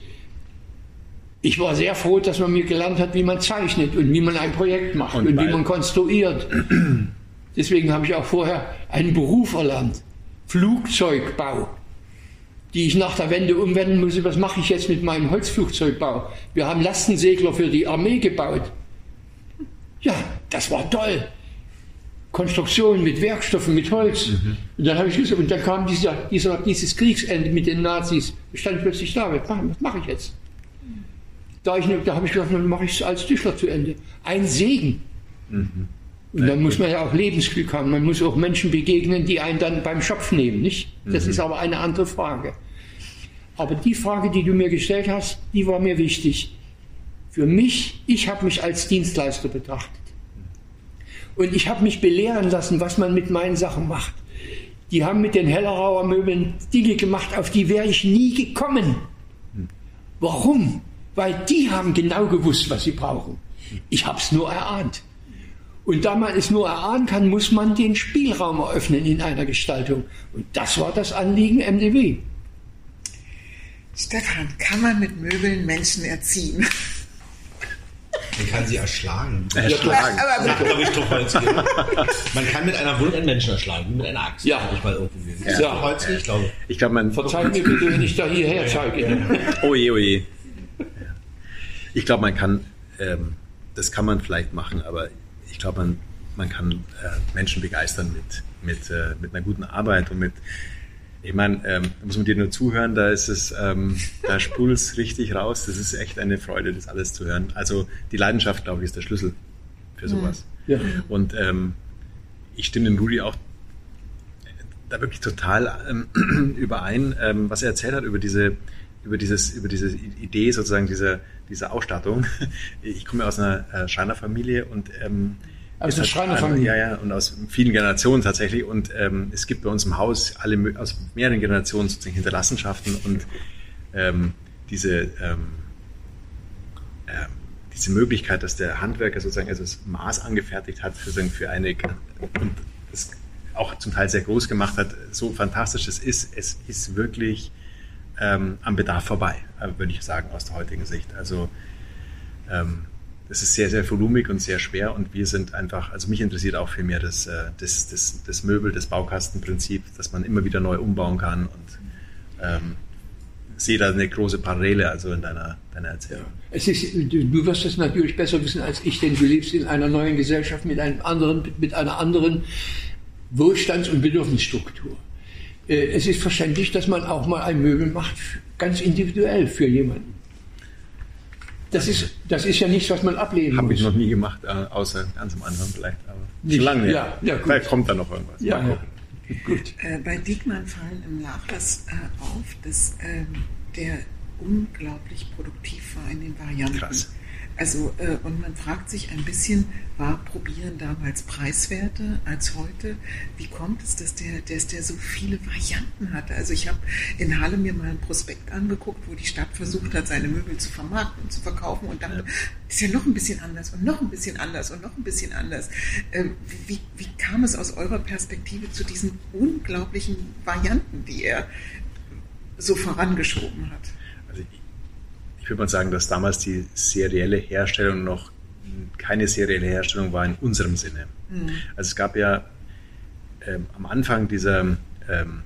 Ich war sehr froh, dass man mir gelernt hat, wie man zeichnet und wie man ein Projekt macht und, und wie man konstruiert. Deswegen habe ich auch vorher einen Beruf erlernt. Flugzeugbau die ich nach der Wende umwenden muss. Was mache ich jetzt mit meinem Holzflugzeugbau? Wir haben Lastensegler für die Armee gebaut. Ja, das war toll. Konstruktion mit Werkstoffen, mit Holz. Mhm. Und dann habe ich gesagt, und dann kam dieser, dieser, dieses Kriegsende mit den Nazis. Ich stand plötzlich da, was mache, was ich jetzt? Da, ich, da habe ich gedacht, dann mache ich es als Tischler zu Ende. Ein Segen. Mhm. Und dann muss man ja auch Lebensglück haben. Man muss auch Menschen begegnen, die einen dann beim Schopf nehmen, nicht? Das mhm. ist aber eine andere Frage. Aber die Frage, die du mir gestellt hast, die war mir wichtig. Für mich, ich habe mich als Dienstleister betrachtet. Und ich habe mich belehren lassen, was man mit meinen Sachen macht. Die haben mit den Hellerauer Möbeln Dinge gemacht, auf die wäre ich nie gekommen. Warum? Weil die haben genau gewusst, was sie brauchen. Ich habe es nur erahnt. Und da man es nur erahnen kann, muss man den Spielraum eröffnen in einer Gestaltung. Und das war das Anliegen MDW. Stefan, kann man mit Möbeln Menschen erziehen? Man kann sie erschlagen. Erschlagen. Ja, aber, aber, man kann mit einer Wunde einen Menschen erschlagen, mit einer Axt. Ja. Ich mal irgendwo ja. ja. Holz, ich glaube. Ich glaube, man. Verzeih mir bitte, wenn ich da hierher zeige. Oh je, oh je. Ich glaube, man kann, ähm, das kann man vielleicht machen, aber ich glaube, man, man kann äh, Menschen begeistern mit, mit, äh, mit einer guten Arbeit und mit ich meine, ähm, da muss man dir nur zuhören, da ist es, ähm, da sprudelt es richtig raus. Das ist echt eine Freude, das alles zu hören. Also die Leidenschaft, glaube ich, ist der Schlüssel für sowas. Ja. Und ähm, ich stimme dem Rudi auch da wirklich total ähm, überein, ähm, was er erzählt hat über diese, über dieses, über diese Idee sozusagen dieser, dieser Ausstattung. Ich komme aus einer äh, Schreinerfamilie und ähm, aus der Schreinerfamilie? Ja, ja, und aus vielen Generationen tatsächlich. Und ähm, es gibt bei uns im Haus alle aus mehreren Generationen sozusagen Hinterlassenschaften und ähm, diese, ähm, äh, diese Möglichkeit, dass der Handwerker sozusagen also das Maß angefertigt hat für, für eine und das auch zum Teil sehr groß gemacht hat, so fantastisch es ist, es ist wirklich ähm, am Bedarf vorbei, äh, würde ich sagen, aus der heutigen Sicht. Also ähm, das ist sehr, sehr volumig und sehr schwer und wir sind einfach, also mich interessiert auch viel mehr das, äh, das, das, das Möbel, das Baukastenprinzip, dass man immer wieder neu umbauen kann und ähm, sehe da eine große Parallele also in deiner, deiner Erzählung. Es ist, du wirst das natürlich besser wissen als ich, denn du lebst in einer neuen Gesellschaft mit einem anderen, mit einer anderen Wohlstands- und Bedürfnisstruktur. Äh, es ist verständlich, dass man auch mal ein Möbel macht, ganz individuell für jemanden. Das ist, das ist ja nichts, was man ablehnen Hab muss. Habe ich noch nie gemacht, äh, außer ganz am Anfang vielleicht. Aber nicht, lange ja, ja, Vielleicht kommt da noch irgendwas. Ja, ja. Gut. Äh, bei Diekmann fallen im Nachlass äh, auf, dass ähm, der unglaublich produktiv war in den Varianten. Krass. Also, äh, und man fragt sich ein bisschen, war Probieren damals preiswerter als heute? Wie kommt es, dass der, dass der so viele Varianten hatte? Also, ich habe in Halle mir mal ein Prospekt angeguckt, wo die Stadt versucht hat, seine Möbel zu vermarkten und zu verkaufen und dann ja. ist ja noch ein bisschen anders und noch ein bisschen anders und noch ein bisschen anders. Ähm, wie, wie kam es aus eurer Perspektive zu diesen unglaublichen Varianten, die er so vorangeschoben hat? Ich würde mal sagen, dass damals die serielle Herstellung noch keine serielle Herstellung war in unserem Sinne. Mhm. Also es gab ja ähm, am Anfang dieser ähm,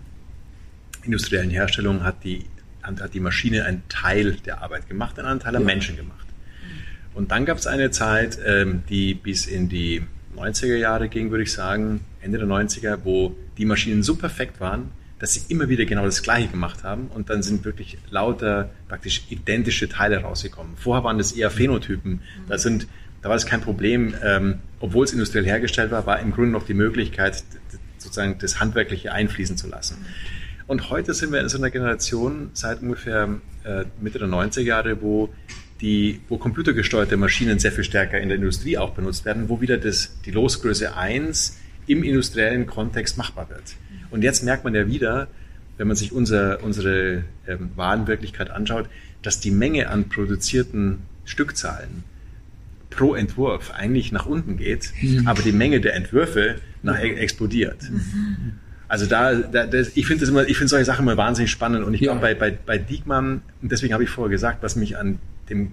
industriellen Herstellung hat die, hat die Maschine einen Teil der Arbeit gemacht, einen Teil der ja. Menschen gemacht. Mhm. Und dann gab es eine Zeit, ähm, die bis in die 90er Jahre ging, würde ich sagen, Ende der 90er, wo die Maschinen so perfekt waren, dass sie immer wieder genau das Gleiche gemacht haben und dann sind wirklich lauter praktisch identische Teile rausgekommen. Vorher waren das eher Phänotypen. Da, sind, da war es kein Problem, ähm, obwohl es industriell hergestellt war, war im Grunde noch die Möglichkeit, sozusagen das Handwerkliche einfließen zu lassen. Und heute sind wir in so einer Generation seit ungefähr äh, Mitte der 90er Jahre, wo die, wo computergesteuerte Maschinen sehr viel stärker in der Industrie auch benutzt werden, wo wieder das, die Losgröße 1 im industriellen Kontext machbar wird. Und jetzt merkt man ja wieder, wenn man sich unser, unsere ähm, Warenwirklichkeit anschaut, dass die Menge an produzierten Stückzahlen pro Entwurf eigentlich nach unten geht, mhm. aber die Menge der Entwürfe nach mhm. explodiert. Mhm. Also da, da das, ich finde finde solche Sachen immer wahnsinnig spannend und ich ja. glaube bei, bei, bei Diekmann, und deswegen habe ich vorher gesagt, was mich an dem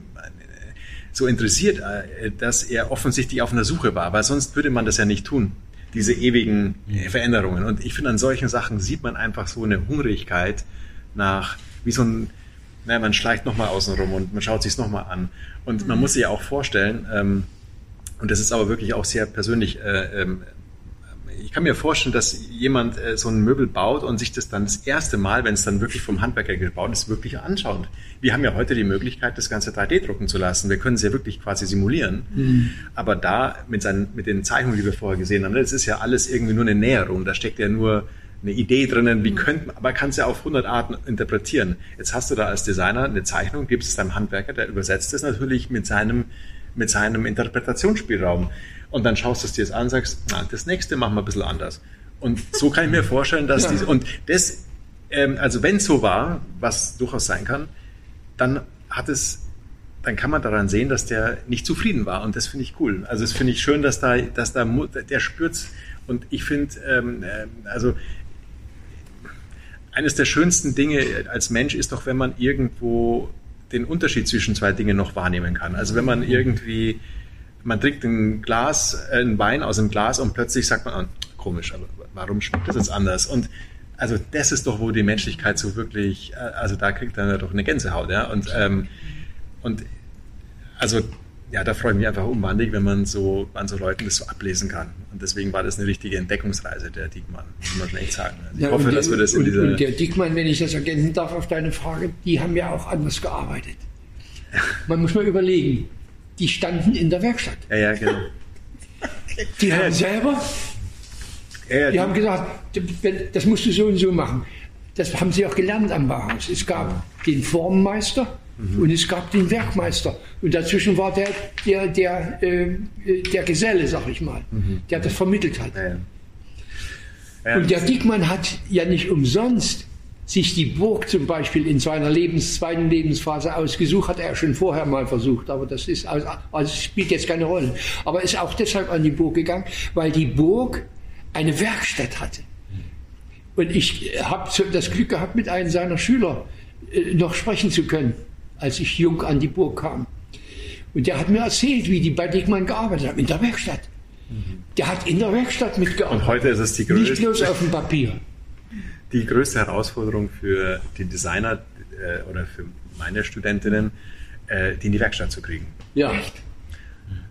so interessiert, äh, dass er offensichtlich auf einer Suche war, weil sonst würde man das ja nicht tun diese ewigen Veränderungen. Und ich finde, an solchen Sachen sieht man einfach so eine Hungrigkeit nach, wie so ein, naja, man schleicht nochmal außen rum und man schaut sich es nochmal an. Und man mhm. muss sich ja auch vorstellen, ähm, und das ist aber wirklich auch sehr persönlich äh, ähm, ich kann mir vorstellen, dass jemand äh, so ein Möbel baut und sich das dann das erste Mal, wenn es dann wirklich vom Handwerker gebaut ist, wirklich anschaut. Wir haben ja heute die Möglichkeit, das Ganze 3D drucken zu lassen. Wir können es ja wirklich quasi simulieren. Mhm. Aber da mit, seinen, mit den Zeichnungen, die wir vorher gesehen haben, das ist ja alles irgendwie nur eine Näherung. Da steckt ja nur eine Idee drinnen, wie mhm. könnte man, aber kann es ja auf 100 Arten interpretieren. Jetzt hast du da als Designer eine Zeichnung, gibst es deinem Handwerker, der übersetzt es natürlich mit seinem, mit seinem Interpretationsspielraum. Und dann schaust du es dir jetzt an und sagst, na, das nächste machen wir ein bisschen anders. Und so kann ich mir vorstellen, dass ja. diese, und das, ähm, also wenn es so war, was durchaus sein kann, dann hat es, dann kann man daran sehen, dass der nicht zufrieden war. Und das finde ich cool. Also das finde ich schön, dass da, dass da, der spürt's. Und ich finde, ähm, äh, also eines der schönsten Dinge als Mensch ist doch, wenn man irgendwo den Unterschied zwischen zwei Dingen noch wahrnehmen kann. Also wenn man irgendwie man trinkt ein Glas, äh, ein Wein aus einem Glas und plötzlich sagt man, oh, komisch, aber warum schmeckt das jetzt anders? Und also das ist doch, wo die Menschlichkeit so wirklich, äh, also da kriegt er doch eine Gänsehaut, ja. Und, ähm, und also ja, da freue ich mich einfach unwandig, wenn man so an so Leuten das so ablesen kann. Und deswegen war das eine richtige Entdeckungsreise, der Diekmann, muss man schon echt sagen. Also ich ja, hoffe, dass wir das in dieser... Und der Diekmann, wenn ich das ergänzen darf auf deine Frage, die haben ja auch anders gearbeitet. Man muss mal überlegen, die standen in der Werkstatt. Ja, ja, genau. Die haben selber, ja, die haben gesagt, das musst du so und so machen. Das haben sie auch gelernt am Bauhaus. Es gab den Formmeister mhm. und es gab den Werkmeister. Und dazwischen war der, der, der, äh, der Geselle, sag ich mal, mhm. der das vermittelt hat. Und der Dickmann hat ja nicht umsonst sich die Burg zum Beispiel in seiner Lebens, zweiten Lebensphase ausgesucht, hat er schon vorher mal versucht, aber das ist, also, also spielt jetzt keine Rolle. Aber ist auch deshalb an die Burg gegangen, weil die Burg eine Werkstatt hatte. Und ich habe das Glück gehabt, mit einem seiner Schüler äh, noch sprechen zu können, als ich jung an die Burg kam. Und der hat mir erzählt, wie die bei Dickmann gearbeitet haben, in der Werkstatt. Der hat in der Werkstatt mitgearbeitet. Und heute ist es die größte. Nicht bloß auf dem Papier die größte Herausforderung für die Designer äh, oder für meine Studentinnen, äh, die in die Werkstatt zu kriegen. Ja.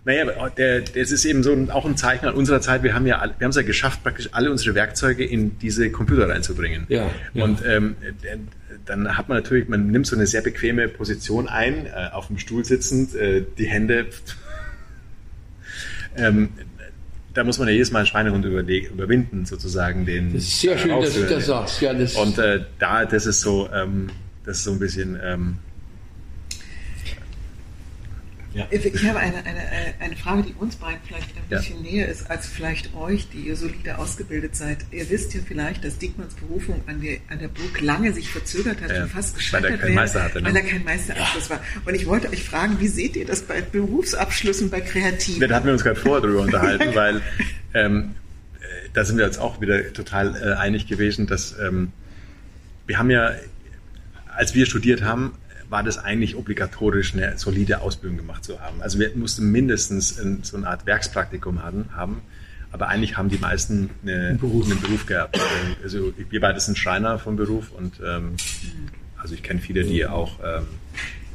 Naja, der, das ist eben so ein, auch ein Zeichen an unserer Zeit. Wir haben ja, wir haben es ja geschafft, praktisch alle unsere Werkzeuge in diese Computer reinzubringen. Ja, ja. Und ähm, dann hat man natürlich, man nimmt so eine sehr bequeme Position ein, äh, auf dem Stuhl sitzend, äh, die Hände. ähm, da muss man ja jedes Mal einen Schweinehund überwinden, sozusagen den. Das ist sehr schön, dass du das sagst. Ja, das und äh, da, das ist so, ähm, das ist so ein bisschen. Ähm, ja. Ich habe eine, eine, eine Frage, die uns beiden vielleicht ein bisschen ja. näher ist als vielleicht euch, die ihr solide ausgebildet seid. Ihr wisst ja vielleicht, dass Diekmanns Berufung an der, an der Burg lange sich verzögert hat ja. und fast gescheitert weil er kein Meister hatte, ne? weil er kein Meisterabschluss war. Und ich wollte euch fragen, wie seht ihr das bei Berufsabschlüssen bei Kreativen? Da hatten wir uns gerade vorher drüber unterhalten, weil ähm, äh, da sind wir jetzt auch wieder total äh, einig gewesen, dass ähm, wir haben ja, als wir studiert haben, war das eigentlich obligatorisch, eine solide Ausbildung gemacht zu haben. Also wir mussten mindestens so eine Art Werkspraktikum haben, haben aber eigentlich haben die meisten eine, Beruf. einen Beruf gehabt. Also wir beide sind Schreiner vom Beruf und ähm, also ich kenne viele, die auch ähm,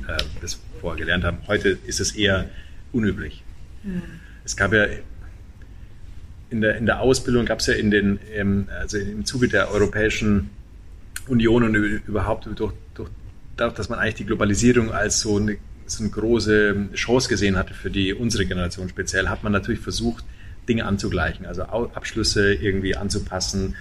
äh, das vorher gelernt haben. Heute ist es eher unüblich. Mhm. Es gab ja in der, in der Ausbildung gab es ja in den, ähm, also im Zuge der Europäischen Union und überhaupt durch, durch dass man eigentlich die Globalisierung als so eine, so eine große Chance gesehen hatte für die unsere Generation speziell, hat man natürlich versucht, Dinge anzugleichen, also Abschlüsse irgendwie anzupassen,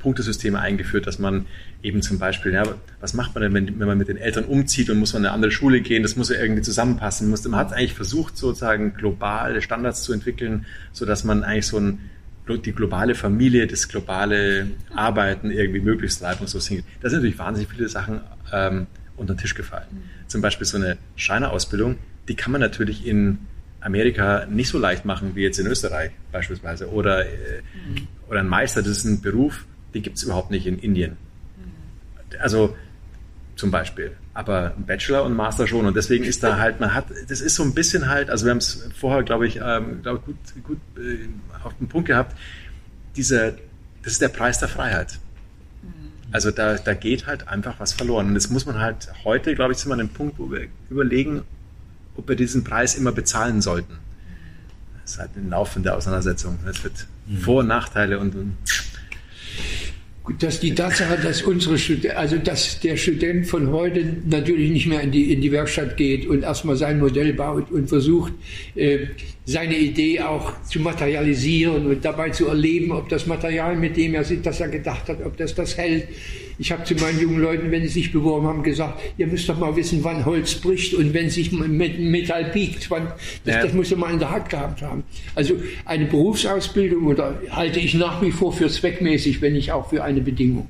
Punktesysteme eingeführt, dass man eben zum Beispiel, ja, was macht man denn, wenn, wenn man mit den Eltern umzieht und muss man in eine andere Schule gehen, das muss ja irgendwie zusammenpassen. Man hat eigentlich versucht, sozusagen globale Standards zu entwickeln, sodass man eigentlich so ein die globale Familie, das globale Arbeiten irgendwie möglichst reibungslos hingeht. Da sind natürlich wahnsinnig viele Sachen ähm, unter den Tisch gefallen. Mhm. Zum Beispiel so eine Schreinerausbildung, die kann man natürlich in Amerika nicht so leicht machen wie jetzt in Österreich beispielsweise. Oder, äh, mhm. oder ein Meister, das ist ein Beruf, den gibt es überhaupt nicht in Indien. Mhm. Also zum Beispiel. Aber ein Bachelor und Master schon. Und deswegen ist da halt, man hat, das ist so ein bisschen halt, also wir haben es vorher, glaube ich, ähm, glaub gut, gut äh, auf den Punkt gehabt, dieser, das ist der Preis der Freiheit. Also da, da geht halt einfach was verloren. Und das muss man halt heute, glaube ich, sind wir an dem Punkt, wo wir überlegen, ob wir diesen Preis immer bezahlen sollten. Das ist halt ein Laufen der Auseinandersetzung. Es wird mhm. Vor- und Nachteile und, und dass die Tatsache, dass unsere Stud also dass der Student von heute natürlich nicht mehr in die, in die Werkstatt geht und erstmal sein Modell baut und versucht, äh, seine Idee auch zu materialisieren und dabei zu erleben, ob das Material, mit dem er sich, das er gedacht hat, ob das das hält. Ich habe zu meinen jungen Leuten, wenn sie sich beworben haben, gesagt, ihr müsst doch mal wissen, wann Holz bricht und wenn sich Metall biegt. Wann, das, ja. das muss ihr mal in der Hand gehabt haben. Also eine Berufsausbildung oder halte ich nach wie vor für zweckmäßig, wenn nicht auch für eine Bedingung.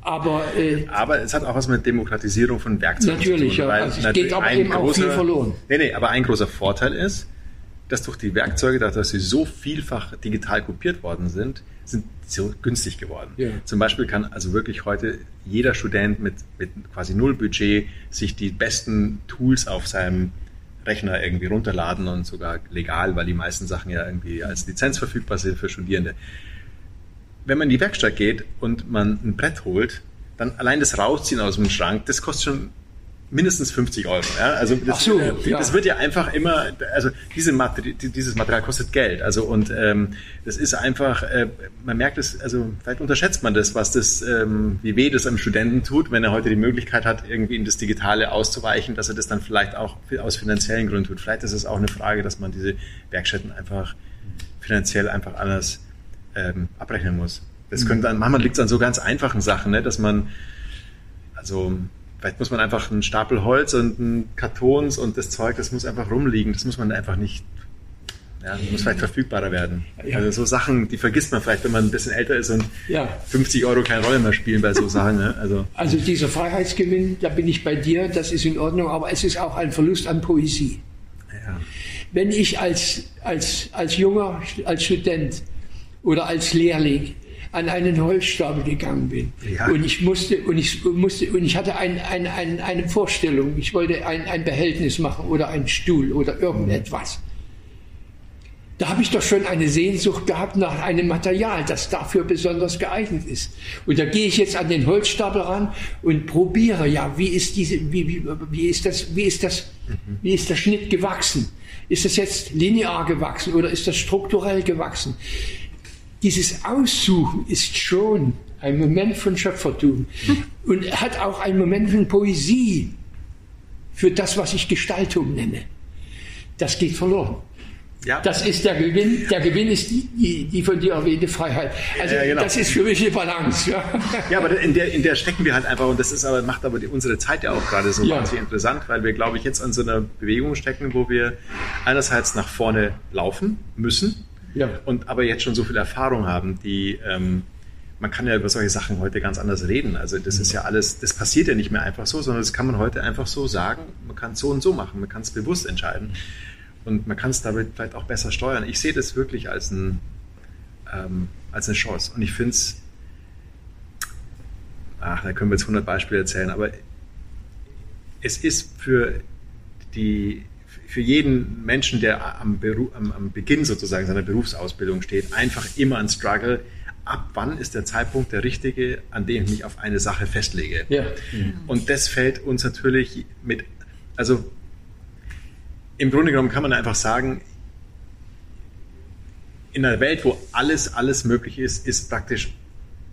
Aber, äh, aber es hat auch was mit Demokratisierung von Werkzeugen natürlich, zu tun. Natürlich, ja. Also es geht aber eben großer, auch viel verloren. Nee, nee, aber ein großer Vorteil ist, dass durch die Werkzeuge, dadurch, dass sie so vielfach digital kopiert worden sind, sind so günstig geworden. Ja. Zum Beispiel kann also wirklich heute jeder Student mit, mit quasi null Budget sich die besten Tools auf seinem Rechner irgendwie runterladen und sogar legal, weil die meisten Sachen ja irgendwie als Lizenz verfügbar sind für Studierende. Wenn man in die Werkstatt geht und man ein Brett holt, dann allein das Rausziehen aus dem Schrank, das kostet schon mindestens 50 Euro. Ja? Also das, so, äh, ja. das, wird ja einfach immer, also diese Materi dieses Material kostet Geld. Also und ähm, das ist einfach, äh, man merkt es, also vielleicht unterschätzt man das, was das, ähm, wie weh das einem Studenten tut, wenn er heute die Möglichkeit hat, irgendwie in das Digitale auszuweichen, dass er das dann vielleicht auch aus finanziellen Gründen tut. Vielleicht ist es auch eine Frage, dass man diese Werkstätten einfach finanziell einfach anders ähm, abrechnen muss. Das könnte dann, manchmal liegt es an so ganz einfachen Sachen, ne, dass man also Vielleicht muss man einfach einen Stapel Holz und einen Kartons und das Zeug, das muss einfach rumliegen. Das muss man einfach nicht. Ja, muss vielleicht verfügbarer werden. Ja. Also so Sachen, die vergisst man vielleicht, wenn man ein bisschen älter ist und ja. 50 Euro keine Rolle mehr spielen bei so Sachen. Ne? Also, also dieser Freiheitsgewinn, da bin ich bei dir, das ist in Ordnung, aber es ist auch ein Verlust an Poesie. Ja. Wenn ich als, als, als junger, als Student oder als Lehrling an einen Holzstapel gegangen bin. Ja. Und ich musste, und ich musste, und ich hatte ein, ein, ein, eine Vorstellung. Ich wollte ein, ein Behältnis machen oder einen Stuhl oder irgendetwas. Da habe ich doch schon eine Sehnsucht gehabt nach einem Material, das dafür besonders geeignet ist. Und da gehe ich jetzt an den Holzstapel ran und probiere, ja, wie ist diese, wie, wie, wie ist das, wie ist das, wie ist der Schnitt gewachsen? Ist das jetzt linear gewachsen oder ist das strukturell gewachsen? Dieses Aussuchen ist schon ein Moment von Schöpfertum und hat auch einen Moment von Poesie für das, was ich Gestaltung nenne. Das geht verloren. Ja. Das ist der Gewinn. Der Gewinn ist die, die, die von dir erwähnte Freiheit. Also ja, genau. das ist für mich eine Balance. Ja, ja aber in der, in der stecken wir halt einfach und das ist aber, macht aber die, unsere Zeit ja auch gerade so ja. wahnsinnig interessant, weil wir, glaube ich, jetzt an so einer Bewegung stecken, wo wir einerseits nach vorne laufen müssen ja. und aber jetzt schon so viel Erfahrung haben, die ähm, man kann ja über solche Sachen heute ganz anders reden. Also das ist ja alles, das passiert ja nicht mehr einfach so, sondern das kann man heute einfach so sagen. Man kann es so und so machen, man kann es bewusst entscheiden. Und man kann es damit vielleicht auch besser steuern. Ich sehe das wirklich als, ein, ähm, als eine Chance. Und ich finde es, ach, da können wir jetzt 100 Beispiele erzählen, aber es ist für, die, für jeden Menschen, der am, Beruf, am, am Beginn sozusagen seiner Berufsausbildung steht, einfach immer ein Struggle, ab wann ist der Zeitpunkt der richtige, an dem ich mich auf eine Sache festlege. Ja. Und das fällt uns natürlich mit, also im Grunde genommen kann man einfach sagen, in einer Welt, wo alles, alles möglich ist, ist praktisch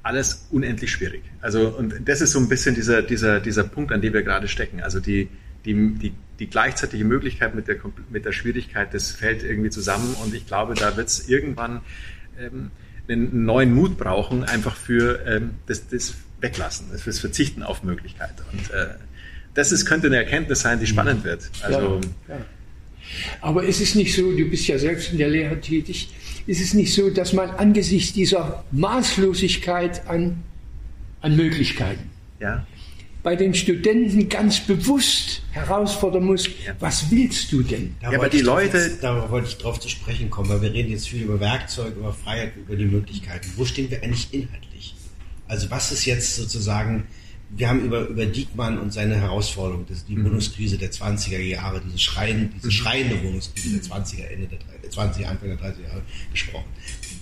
alles unendlich schwierig. Also, und das ist so ein bisschen dieser, dieser, dieser Punkt, an dem wir gerade stecken. Also die, die, die, die gleichzeitige Möglichkeit mit der, mit der Schwierigkeit, das fällt irgendwie zusammen und ich glaube, da wird es irgendwann ähm, einen neuen Mut brauchen, einfach für ähm, das, das Weglassen, das Verzichten auf Möglichkeit. Und äh, das ist, könnte eine Erkenntnis sein, die spannend wird. Also, ja, ja. Aber ist es nicht so, du bist ja selbst in der Lehre tätig, ist es nicht so, dass man angesichts dieser Maßlosigkeit an, an Möglichkeiten ja. Bei den Studenten ganz bewusst herausfordern muss, was willst du denn? Da ja, aber die Leute... Jetzt, da wollte ich drauf zu sprechen kommen, weil wir reden jetzt viel über Werkzeuge, über Freiheit, über die Möglichkeiten. Wo stehen wir eigentlich inhaltlich? Also was ist jetzt sozusagen wir haben über, über Diekmann und seine Herausforderung, das ist die mhm. Wohnungskrise der 20er Jahre, diese, schreien, diese mhm. schreiende Wohnungskrise der 20er, Ende der 20er, Anfang der 30er Jahre gesprochen.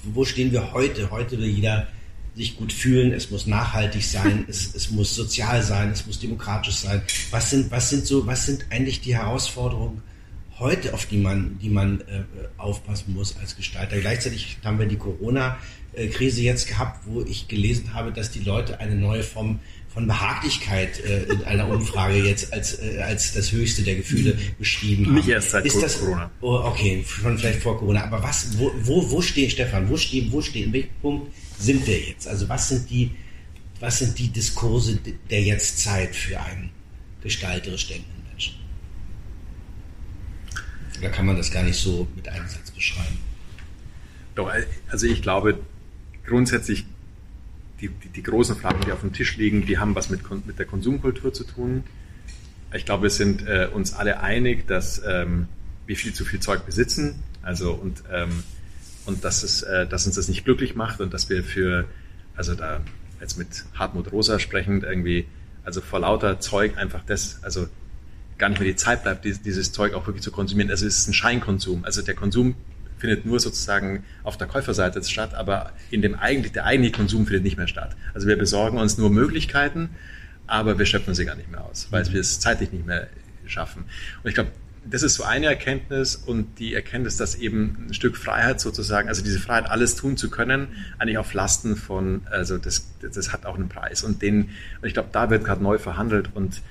Wo stehen wir heute? Heute will jeder sich gut fühlen, es muss nachhaltig sein, es, es muss sozial sein, es muss demokratisch sein. Was sind, was sind so, was sind eigentlich die Herausforderungen heute, auf die man, die man äh, aufpassen muss als Gestalter? Gleichzeitig haben wir die Corona-Krise jetzt gehabt, wo ich gelesen habe, dass die Leute eine neue Form von Behaglichkeit äh, in einer Umfrage jetzt als, äh, als das höchste der Gefühle beschrieben haben. Nicht erst seit ist das, Corona. Oh, okay, schon vielleicht vor Corona. Aber was, wo, wo, wo stehen, Stefan, wo stehen, wo stehen, in welchem Punkt sind wir jetzt? Also was sind die, was sind die Diskurse der Jetztzeit für einen gestalterisch denkenden Menschen? Oder kann man das gar nicht so mit einem Satz beschreiben? Doch, also ich glaube, grundsätzlich die, die, die, großen Fragen, die auf dem Tisch liegen, die haben was mit, mit der Konsumkultur zu tun. Ich glaube, wir sind äh, uns alle einig, dass ähm, wir viel zu viel Zeug besitzen, also und, ähm, und dass, es, äh, dass uns das nicht glücklich macht und dass wir für, also da jetzt mit Hartmut Rosa sprechend irgendwie, also vor lauter Zeug einfach das, also gar nicht mehr die Zeit bleibt, dieses, dieses Zeug auch wirklich zu konsumieren. Also es ist ein Scheinkonsum. Also der Konsum findet nur sozusagen auf der Käuferseite statt, aber in dem eigentlich, der eigentliche Konsum findet nicht mehr statt. Also wir besorgen uns nur Möglichkeiten, aber wir schöpfen sie gar nicht mehr aus, weil wir es zeitlich nicht mehr schaffen. Und ich glaube, das ist so eine Erkenntnis und die Erkenntnis, dass eben ein Stück Freiheit sozusagen, also diese Freiheit, alles tun zu können, eigentlich auf Lasten von, also das, das hat auch einen Preis. Und den, und ich glaube, da wird gerade neu verhandelt und,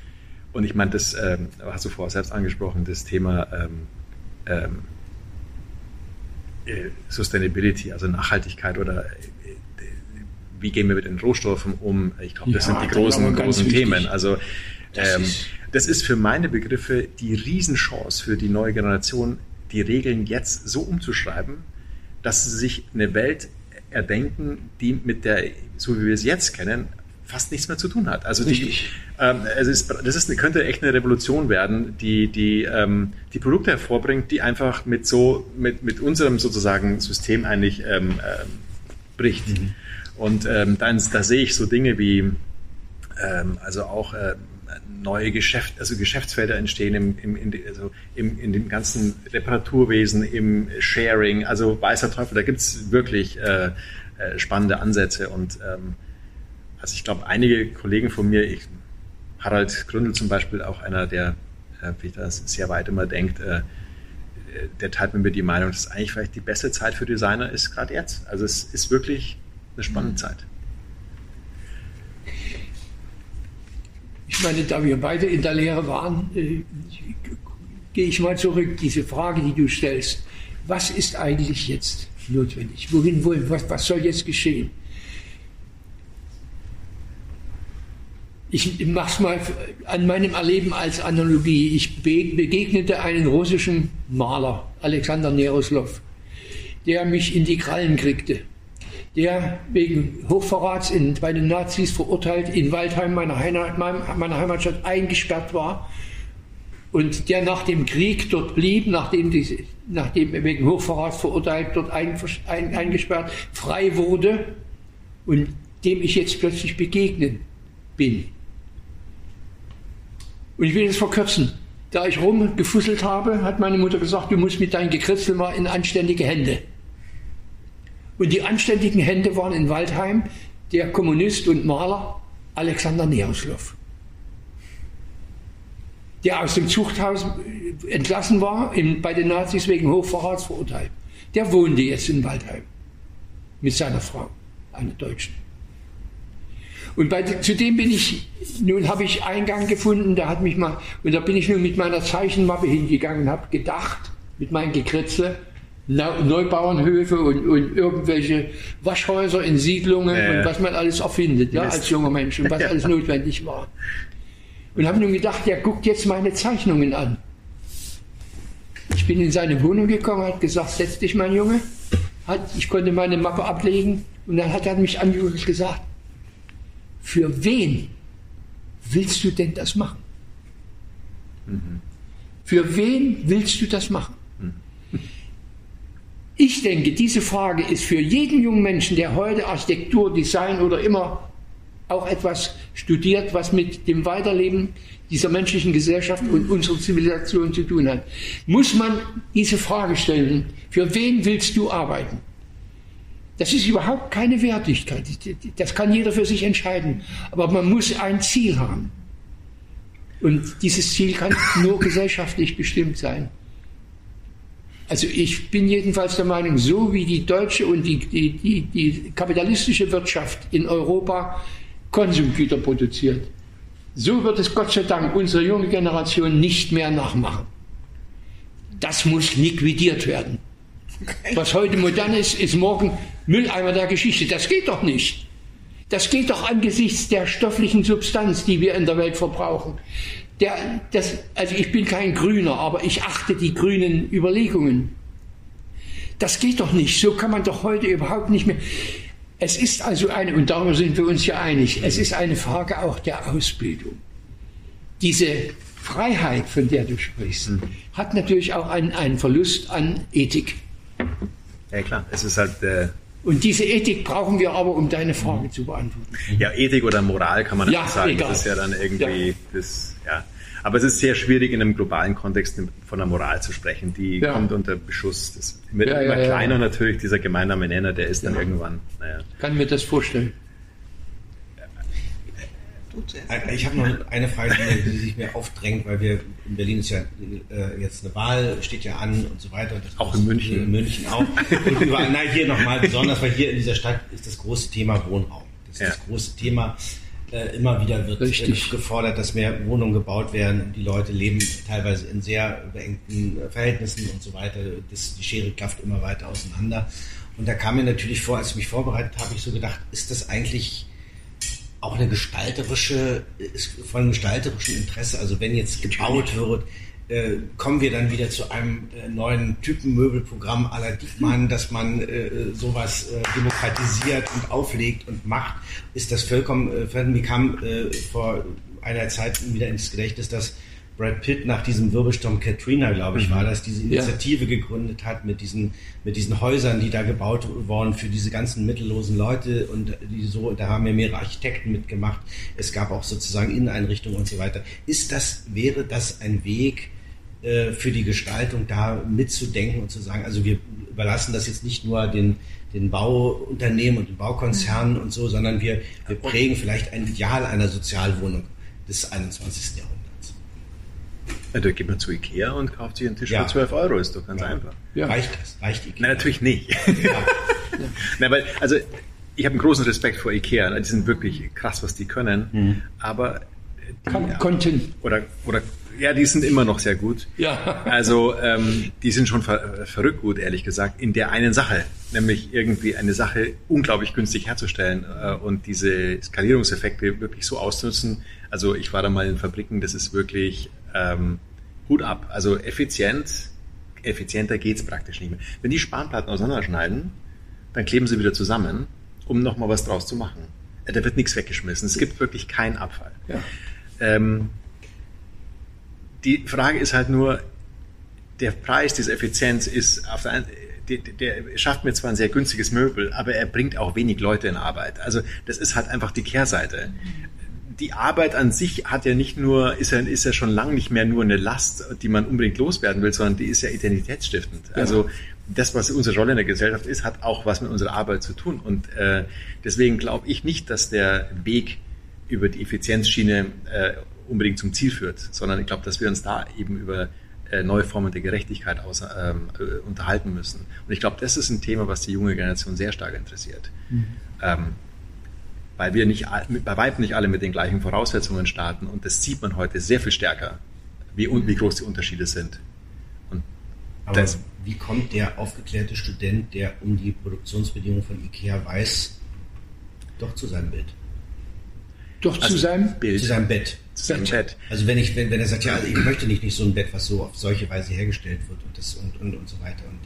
und ich meine, das ähm, hast du vorher selbst angesprochen, das Thema ähm, ähm, äh, Sustainability, also Nachhaltigkeit oder äh, wie gehen wir mit den Rohstoffen um? Ich glaube, das ja, sind die großen, großen Themen. Also ähm, das ist für meine Begriffe die Riesenchance für die neue Generation, die Regeln jetzt so umzuschreiben, dass sie sich eine Welt erdenken, die mit der, so wie wir es jetzt kennen, fast nichts mehr zu tun hat. Also die, ähm, es ist, das ist, könnte echt eine Revolution werden, die die, ähm, die Produkte hervorbringt, die einfach mit so mit, mit unserem sozusagen System eigentlich ähm, äh, bricht. Mhm. Und ähm, dann da sehe ich so Dinge wie ähm, also auch äh, neue Geschäft, also Geschäftsfelder entstehen im, im, in, also im, in dem ganzen Reparaturwesen, im Sharing, also weißer Teufel, da gibt es wirklich äh, äh, spannende Ansätze und ähm, also ich glaube, einige Kollegen von mir, ich, Harald Gründel zum Beispiel, auch einer, der äh, das sehr weit immer denkt, äh, der teilt mit mir die Meinung, dass eigentlich vielleicht die beste Zeit für Designer ist gerade jetzt. Also es ist wirklich eine spannende Zeit. Ich meine, da wir beide in der Lehre waren, äh, gehe ich mal zurück. Diese Frage, die du stellst, was ist eigentlich jetzt notwendig? Wohin wollen, was, was soll jetzt geschehen? Ich mache es mal an meinem Erleben als Analogie. Ich begegnete einen russischen Maler, Alexander Neroslov, der mich in die Krallen kriegte der wegen Hochverrats in, bei den Nazis verurteilt in Waldheim, meiner, Heimat, meiner Heimatstadt, eingesperrt war und der nach dem Krieg dort blieb, nachdem, die, nachdem er wegen Hochverrats verurteilt, dort ein, ein, eingesperrt, frei wurde und dem ich jetzt plötzlich begegnen bin. Und ich will es verkürzen. Da ich rumgefusselt habe, hat meine Mutter gesagt, du musst mit deinem Gekritzel mal in anständige Hände. Und die anständigen Hände waren in Waldheim der Kommunist und Maler Alexander Neoslov, der aus dem Zuchthaus entlassen war, in, bei den Nazis wegen Hochverrats verurteilt. Der wohnte jetzt in Waldheim mit seiner Frau, einer Deutschen. Und bei, zu dem bin ich, nun habe ich Eingang gefunden, da hat mich mal, und da bin ich nun mit meiner Zeichenmappe hingegangen und habe gedacht, mit meinem Gekritzel, Neubauernhöfe und, und, irgendwelche Waschhäuser in Siedlungen äh, und was man alles erfindet, ja, als junger Mensch und was alles notwendig war. Und habe nun gedacht, der guckt jetzt meine Zeichnungen an. Ich bin in seine Wohnung gekommen, hat gesagt, setz dich, mein Junge. Hat, ich konnte meine Mappe ablegen und dann hat er mich angerufen und gesagt, für wen willst du denn das machen? Mhm. Für wen willst du das machen? Ich denke, diese Frage ist für jeden jungen Menschen, der heute Architektur, Design oder immer auch etwas studiert, was mit dem Weiterleben dieser menschlichen Gesellschaft und unserer Zivilisation zu tun hat, muss man diese Frage stellen, für wen willst du arbeiten? Das ist überhaupt keine Wertigkeit, das kann jeder für sich entscheiden, aber man muss ein Ziel haben. Und dieses Ziel kann nur gesellschaftlich bestimmt sein. Also ich bin jedenfalls der Meinung, so wie die deutsche und die, die, die, die kapitalistische Wirtschaft in Europa Konsumgüter produziert, so wird es Gott sei Dank unsere junge Generation nicht mehr nachmachen. Das muss liquidiert werden. Was heute modern ist, ist morgen Mülleimer der Geschichte. Das geht doch nicht. Das geht doch angesichts der stofflichen Substanz, die wir in der Welt verbrauchen der, das, also ich bin kein Grüner, aber ich achte die grünen Überlegungen. Das geht doch nicht. So kann man doch heute überhaupt nicht mehr. Es ist also eine, und darüber sind wir uns ja einig, es ist eine Frage auch der Ausbildung. Diese Freiheit, von der du sprichst, mhm. hat natürlich auch einen, einen Verlust an Ethik. Ja klar, es ist halt äh und diese Ethik brauchen wir aber, um deine Frage zu beantworten. Ja, Ethik oder Moral kann man ja, sagen. Egal. Das ist ja dann irgendwie ja. das, ja. Aber es ist sehr schwierig, in einem globalen Kontext von der Moral zu sprechen. Die ja. kommt unter Beschuss. Das wird ja, immer ja, kleiner natürlich, dieser gemeinsame Nenner, der ist dann irgendwann, naja. Kann mir das vorstellen. Äh, ich habe noch eine Frage, die sich mir aufdrängt, weil wir in Berlin ist ja äh, jetzt eine Wahl, steht ja an und so weiter. auch in München. In München auch. Und überall, nein, hier nochmal besonders, weil hier in dieser Stadt ist das große Thema Wohnraum. Das ist ja. das große Thema äh, immer wieder wird Richtig. gefordert, dass mehr Wohnungen gebaut werden. Die Leute leben teilweise in sehr beengten Verhältnissen und so weiter. Das, die Schere klafft immer weiter auseinander. Und da kam mir natürlich vor, als ich mich vorbereitet habe, ich so gedacht, ist das eigentlich auch eine gestalterische, ist von einem gestalterischen Interesse? Also wenn jetzt gebaut wird, äh, kommen wir dann wieder zu einem äh, neuen Typenmöbelprogramm la Diekmann, dass man äh, sowas äh, demokratisiert und auflegt und macht, ist das vollkommen, äh, mir kam äh, vor einer Zeit wieder ins Gedächtnis, dass Brad Pitt nach diesem Wirbelsturm Katrina, glaube ich, mhm. war das, diese Initiative ja. gegründet hat mit diesen, mit diesen Häusern, die da gebaut wurden für diese ganzen mittellosen Leute und die so, da haben ja mehrere Architekten mitgemacht. Es gab auch sozusagen Inneneinrichtungen und so weiter. Ist das, wäre das ein Weg, äh, für die Gestaltung da mitzudenken und zu sagen, also wir überlassen das jetzt nicht nur den, den Bauunternehmen und den Baukonzernen und so, sondern wir, wir prägen vielleicht ein Ideal einer Sozialwohnung des 21. Jahrhunderts. Ja, da geht man zu Ikea und kauft sich einen Tisch ja. für 12 Euro, ist doch ganz ja. einfach. Ja. Reicht das? Reicht Ikea? Nein, natürlich nicht. Ja. Nein, weil, also ich habe einen großen Respekt vor Ikea. Die sind wirklich krass, was die können. Mhm. Aber die, Kon Konnten. Oder, oder Ja, die sind immer noch sehr gut. Ja. Also ähm, die sind schon ver verrückt gut, ehrlich gesagt, in der einen Sache, nämlich irgendwie eine Sache unglaublich günstig herzustellen äh, und diese Skalierungseffekte wirklich so auszunutzen. Also ich war da mal in Fabriken, das ist wirklich ähm, Hut ab. Also effizient, effizienter geht's praktisch nicht mehr. Wenn die Spanplatten auseinanderschneiden, dann kleben sie wieder zusammen, um nochmal was draus zu machen. Äh, Da wird nichts weggeschmissen. Es gibt wirklich keinen Abfall. Ja. Ähm, die Frage ist halt nur, der Preis dieser Effizienz ist auf der einen der, der schafft mir zwar ein sehr günstiges Möbel, aber er bringt auch wenig Leute in Arbeit. Also das ist halt einfach die Kehrseite. Die Arbeit an sich hat ja nicht nur, ist ja, ist ja schon lange nicht mehr nur eine Last, die man unbedingt loswerden will, sondern die ist ja identitätsstiftend. Also das, was unsere Rolle in der Gesellschaft ist, hat auch was mit unserer Arbeit zu tun. Und äh, deswegen glaube ich nicht, dass der Weg über die Effizienzschiene äh, unbedingt zum Ziel führt, sondern ich glaube, dass wir uns da eben über äh, neue Formen der Gerechtigkeit aus, ähm, äh, unterhalten müssen. Und ich glaube, das ist ein Thema, was die junge Generation sehr stark interessiert. Ähm, weil wir nicht, bei weitem nicht alle mit den gleichen Voraussetzungen starten und das sieht man heute sehr viel stärker, wie, un- wie groß die Unterschiede sind. Und Aber das, wie kommt der aufgeklärte Student, der um die Produktionsbedingungen von IKEA weiß, doch zu seinem Bild? Doch zu Also seinem Bild, Zu seinem Bett. zu seinem Bett. Also wenn ich, wenn, wenn er sagt, ja, also ich möchte nicht, nicht so ein Bett, was so auf solche Weise hergestellt wird und das und, und, und so weiter. Und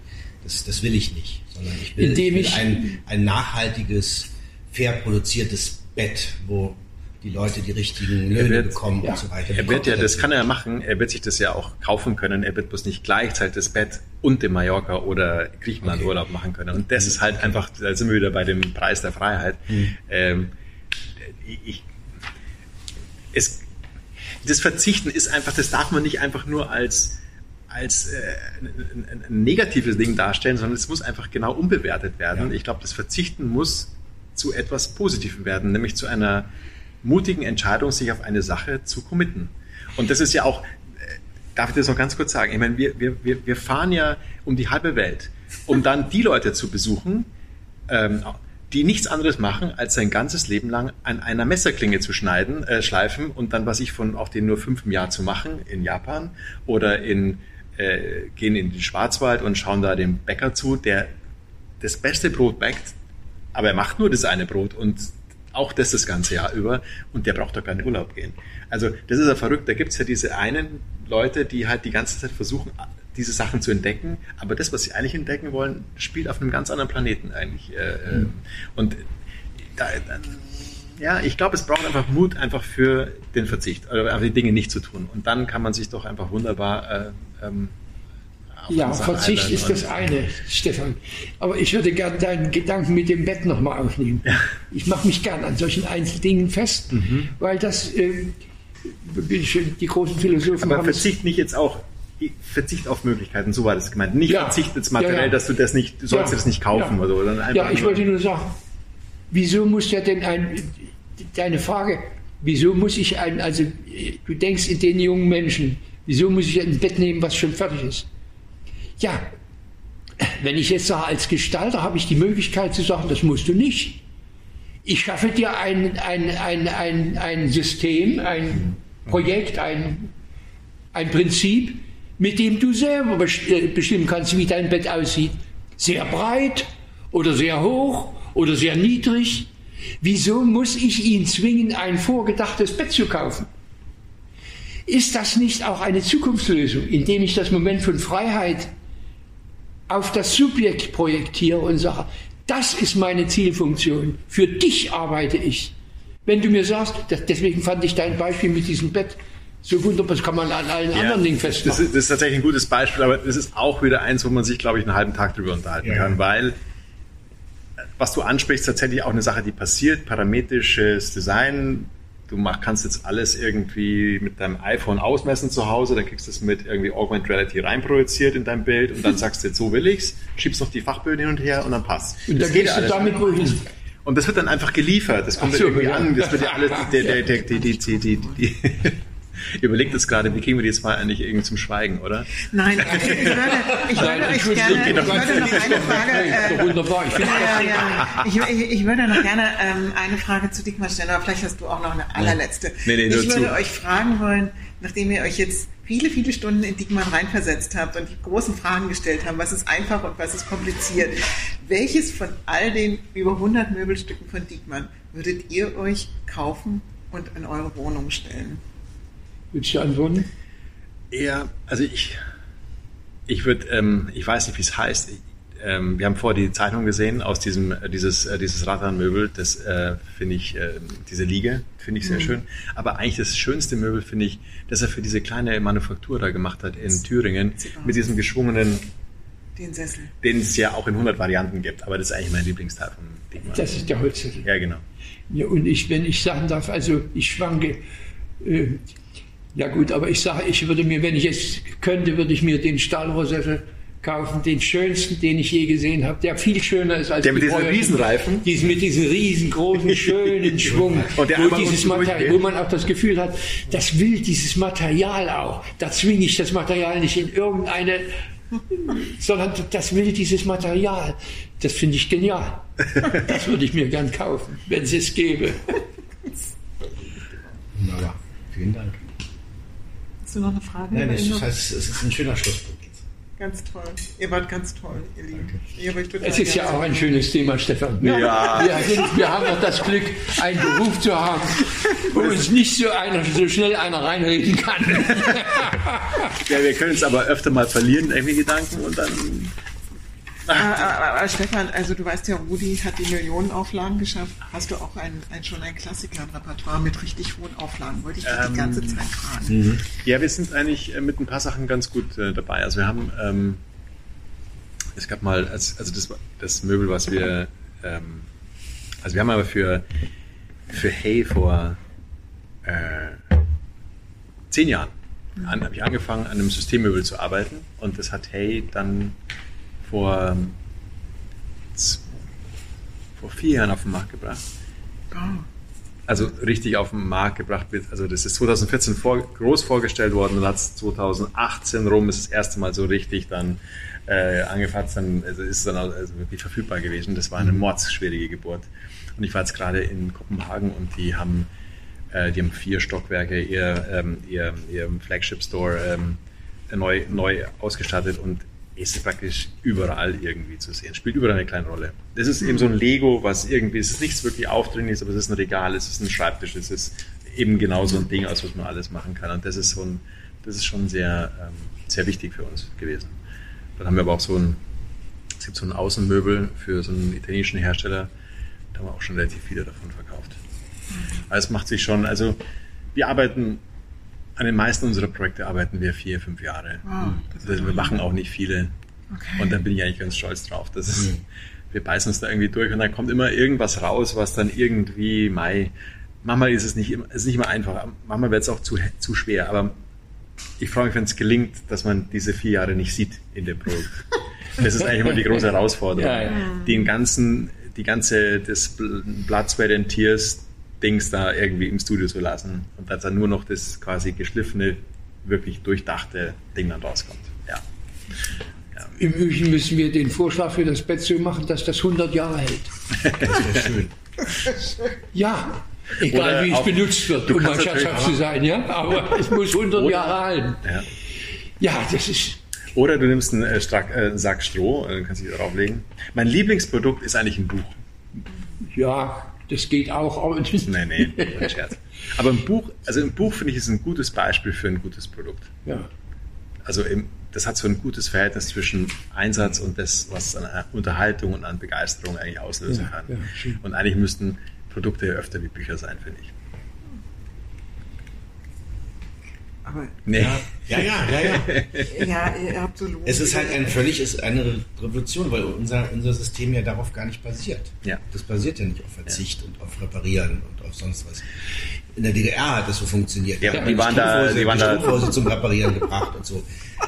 das, das will ich nicht, sondern ich will, Indem ich will ich- ein, ein nachhaltiges, fair produziertes Bett, wo die Leute die richtigen Löhne wird- bekommen ja. und so weiter. Er wird ja, das kann er machen, er wird sich das ja auch kaufen können, er wird bloß nicht gleichzeitig das Bett und den Mallorca oder Griechenland Okay. Urlaub machen können. Und das ist halt einfach, da sind wir wieder bei dem Preis der Freiheit. Ähm, ich, es, das Verzichten ist einfach, das darf man nicht einfach nur als, als äh, ein, ein, ein negatives Ding darstellen, sondern es muss einfach genau umbewertet werden. Ja. Ich glaube, das Verzichten muss zu etwas Positivem werden, nämlich zu einer mutigen Entscheidung, sich auf eine Sache zu committen. Und das ist ja auch, äh, darf ich das noch ganz kurz sagen? Ich meine, wir, wir, wir, fahren ja um die halbe Welt, um dann die Leute zu besuchen, ähm, die nichts anderes machen, als sein ganzes Leben lang an einer Messerklinge zu schneiden, äh, schleifen und dann, was ich von auch den nur fünf im Jahr zu machen in Japan oder in, äh, gehen in den Schwarzwald und schauen da dem Bäcker zu, der das beste Brot backt, aber er macht nur das eine Brot und auch das das ganze Jahr über und der braucht doch keinen Urlaub gehen. Also das ist ja verrückt, da gibt es ja diese einen Leute, die halt die ganze Zeit versuchen, diese Sachen zu entdecken, aber das, was sie eigentlich entdecken wollen, spielt auf einem ganz anderen Planeten eigentlich. Äh, äh, Und da, da, ja, ich glaube, es braucht einfach Mut einfach für den Verzicht, einfach die Dinge nicht zu tun. Und dann kann man sich doch einfach wunderbar äh, ähm, Ja, Verzicht ist das eine, Stefan. Aber ich würde gerne deinen Gedanken mit dem Bett nochmal aufnehmen. Ich mache mich gern an solchen Einzeldingen fest, Mhm. weil das, äh, die großen Philosophen Aber haben es- Verzicht nicht jetzt auch, Verzicht auf Möglichkeiten, so war das gemeint. Nicht Ja. Verzicht jetzt materiell, Ja, ja. dass du das nicht, du sollst Ja. das nicht kaufen Ja. oder so. Ja, ich nur- wollte nur sagen, wieso muss ja denn ein, deine Frage, wieso muss ich ein, also du denkst in den jungen Menschen, wieso muss ich ein Bett nehmen, was schon fertig ist? Ja, wenn ich jetzt sage, als Gestalter habe ich die Möglichkeit zu sagen, das musst du nicht. Ich schaffe dir ein, ein, ein, ein, ein System, ein Projekt, ein, ein Prinzip, mit dem du selber äh, bestimmen kannst, wie dein Bett aussieht. Sehr breit oder sehr hoch oder sehr niedrig. Wieso muss ich ihn zwingen, ein vorgedachtes Bett zu kaufen? Ist das nicht auch eine Zukunftslösung, indem ich das Moment von Freiheit auf das Subjekt projektiere und sage, das ist meine Zielfunktion, für dich arbeite ich. Wenn du mir sagst, das, deswegen fand ich dein Beispiel mit diesem Bett so wunderbar, das kann man an allen Ja, anderen Dingen das festmachen. ist, das ist tatsächlich ein gutes Beispiel, aber das ist auch wieder eins, wo man sich, glaube ich, einen halben Tag drüber unterhalten Ja. kann, weil äh, was du ansprichst, tatsächlich auch eine Sache, die passiert, parametrisches Design. Du mach, kannst jetzt alles irgendwie mit deinem iPhone ausmessen zu Hause, dann kriegst du es mit irgendwie Augmented Reality reinprojiziert in dein Bild und dann sagst du jetzt, so will ich's, schiebst noch die Fachböden hin und her und dann passt. Und geht gehst du damit wohin? Und das wird dann einfach geliefert. Das kommt so, irgendwie ja. an. Das wird ja alles. Der, der, der, die, die, die, die, die, überlegt jetzt gerade, wie kriegen wir die zwei eigentlich irgendwie zum Schweigen, oder? Nein, ich würde, ich würde euch Entschuldigung, gerne, ich würde noch eine Frage, äh. Ich finde ja, ja, ich, ich, ich würde noch gerne ähm, eine Frage zu Dietmar stellen, aber vielleicht hast du auch noch eine allerletzte. Nee, nee, nur ich würde zu. euch fragen wollen, nachdem ihr euch jetzt viele, viele Stunden in Diekmann reinversetzt habt und die großen Fragen gestellt haben, was ist einfach und was ist kompliziert. Welches von all den über 100 Möbelstücken von Diekmann würdet ihr euch kaufen und in eure Wohnung stellen? Willst du antworten? Eher, also ich, ich würde, ähm, ich weiß nicht, wie es heißt. Ich, ähm, wir haben vorher die Zeitung gesehen aus diesem, äh, dieses, äh, dieses Rattanmöbel. Das äh, finde ich, äh, diese Liege finde ich sehr mhm. schön. Aber eigentlich das schönste Möbel finde ich, dass er für diese kleine Manufaktur da gemacht hat in Thüringen mit diesem geschwungenen den Sessel. Den es ja auch in 100 Varianten gibt, aber das ist eigentlich mein Lieblingsteil vom Ding. Das ist der Holzsessel. Ja, genau. Ja, und ich, wenn ich sagen darf, also ich schwanke, äh, ja gut, aber ich sage, ich würde mir, wenn ich es könnte, würde ich mir den Stahlrohrsessel kaufen, den schönsten, den ich je gesehen habe, der viel schöner ist als der mit diesen Riesenreifen. Diesen, mit diesem riesengroßen, schönen Schwung, Und der wo, dieses Material, wo man auch das Gefühl hat, das will dieses Material auch. Da zwinge ich das Material nicht in irgendeine, sondern das will dieses Material. Das finde ich genial. Das würde ich mir gern kaufen, wenn es es gäbe. Wunderbar. Vielen Dank. Hast du noch eine Frage? Nein, das heißt, es ist ein schöner Schlusspunkt. Ganz toll. Ihr wart ganz toll, ihr Lieben. Es ist ja auch ein schönes Thema, Stefan. Ja. Wir, sind, wir haben doch das Glück, einen Beruf zu haben, wo uns nicht so, einer, so schnell einer reinreden kann. ja, wir können es aber öfter mal verlieren, irgendwie Gedanken, und dann aber, ah, ah, ah, aber, Stefan, also du weißt ja, Rudi hat die Millionenauflagen geschafft. Hast du auch ein, ein, schon ein Klassiker im Repertoire mit richtig hohen Auflagen? Wollte ich dich ähm, die ganze Zeit fragen. Mhm. Ja, wir sind eigentlich äh, mit ein paar Sachen ganz gut äh, dabei. Also wir haben, ähm, es gab mal, also das, das Möbel, was wir, ähm, also wir haben aber für, für Hay vor äh, zehn Jahren mhm. habe ich angefangen, an einem Systemmöbel zu arbeiten und das hat Hay dann vor, vor vier Jahren auf den Markt gebracht. Oh. Also richtig auf den Markt gebracht wird. Also das ist 2014 vor, groß vorgestellt worden und hat 2018 rum ist das erste Mal so richtig dann äh, angefasst, dann also ist dann also wirklich verfügbar gewesen. Das war eine mhm. mordsschwierige Geburt. Und ich war jetzt gerade in Kopenhagen und die haben, äh, die haben vier Stockwerke, ihr, ähm, ihr, ihr Flagship Store ähm, neu, neu ausgestattet und ist praktisch überall irgendwie zu sehen. Spielt überall eine kleine Rolle. Das ist eben so ein Lego, was irgendwie, es ist nichts wirklich aufdringliches, aber es ist ein Regal, es ist ein Schreibtisch, es ist eben genau so ein Ding, aus was man alles machen kann. Und das ist so ein, das ist schon sehr, ähm, sehr wichtig für uns gewesen. Dann haben wir aber auch so ein, es gibt so ein Außenmöbel für so einen italienischen Hersteller, da haben wir auch schon relativ viele davon verkauft. Also es macht sich schon, also wir arbeiten an den meisten unserer Projekte arbeiten wir vier, fünf Jahre. Wow, wir machen auch nicht viele. Okay. Und dann bin ich eigentlich ganz stolz drauf. Das ist, mhm. Wir beißen uns da irgendwie durch und dann kommt immer irgendwas raus, was dann irgendwie, Mai, manchmal ist es nicht, immer, ist nicht immer einfach, manchmal wird es auch zu, zu schwer, aber ich freue mich, wenn es gelingt, dass man diese vier Jahre nicht sieht in dem Projekt. Das ist eigentlich immer die große Herausforderung. Ja, ja. Den ganzen, die ganze, das Blood, Sweat and Tears Dings da irgendwie im Studio zu lassen und dass dann nur noch das quasi geschliffene, wirklich durchdachte Ding dann rauskommt. Ja. ja. Im Übrigen müssen wir den Vorschlag für das Bett so machen, dass das 100 Jahre hält. Das wäre schön. Ja, egal Oder wie es benutzt wird, um mal scherzhaft zu sein, ja, aber es muss 100 Oder, Jahre halten. Ja. ja, das ist. Oder du nimmst einen, äh, äh Sack Stroh, äh, kannst dich drauflegen. Mein Lieblingsprodukt ist eigentlich ein Buch. Ja, das geht auch. Nein, nein, ein Scherz. Aber ein Buch, also ein Buch finde ich ist ein gutes Beispiel für ein gutes Produkt. Ja. Also im, das hat so ein gutes Verhältnis zwischen Einsatz und das, was an Unterhaltung und an Begeisterung eigentlich auslösen ja, kann. Ja, und eigentlich müssten Produkte öfter wie Bücher sein, finde ich. Aber nee. ja, ja, ja, ja. ja, absolut. Es ist halt ein völlig ist eine Revolution, weil unser, unser System ja darauf gar nicht basiert. Ja. Das basiert ja nicht auf Verzicht ja. und auf Reparieren und auf sonst was. In der DDR hat das so funktioniert. Ja, die, die waren da, die waren da zum Reparieren gebracht und so.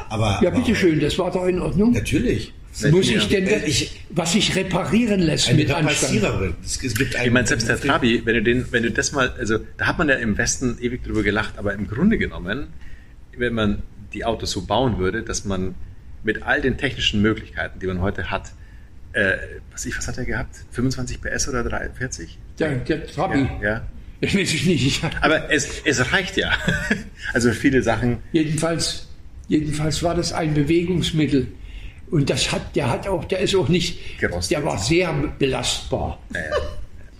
Aber, ja, bitteschön, das war doch in Ordnung. Natürlich. Muss ich denn, ich, was sich reparieren lässt eine mit Anstand? Es, gibt ich meine, selbst der Trabi, wenn du, den, wenn du das mal, also da hat man ja im Westen ewig drüber gelacht, aber im Grunde genommen, wenn man die Autos so bauen würde, dass man mit all den technischen Möglichkeiten, die man heute hat, äh, was, ich, was hat er gehabt? 25 PS oder 43? Der, der Trabi. Ja, ja. Das weiß ich nicht. Aber es, es reicht ja. Also viele Sachen. Jedenfalls, jedenfalls war das ein Bewegungsmittel. Und das hat, der hat auch, der ist auch nicht, Gerostet. der war sehr belastbar.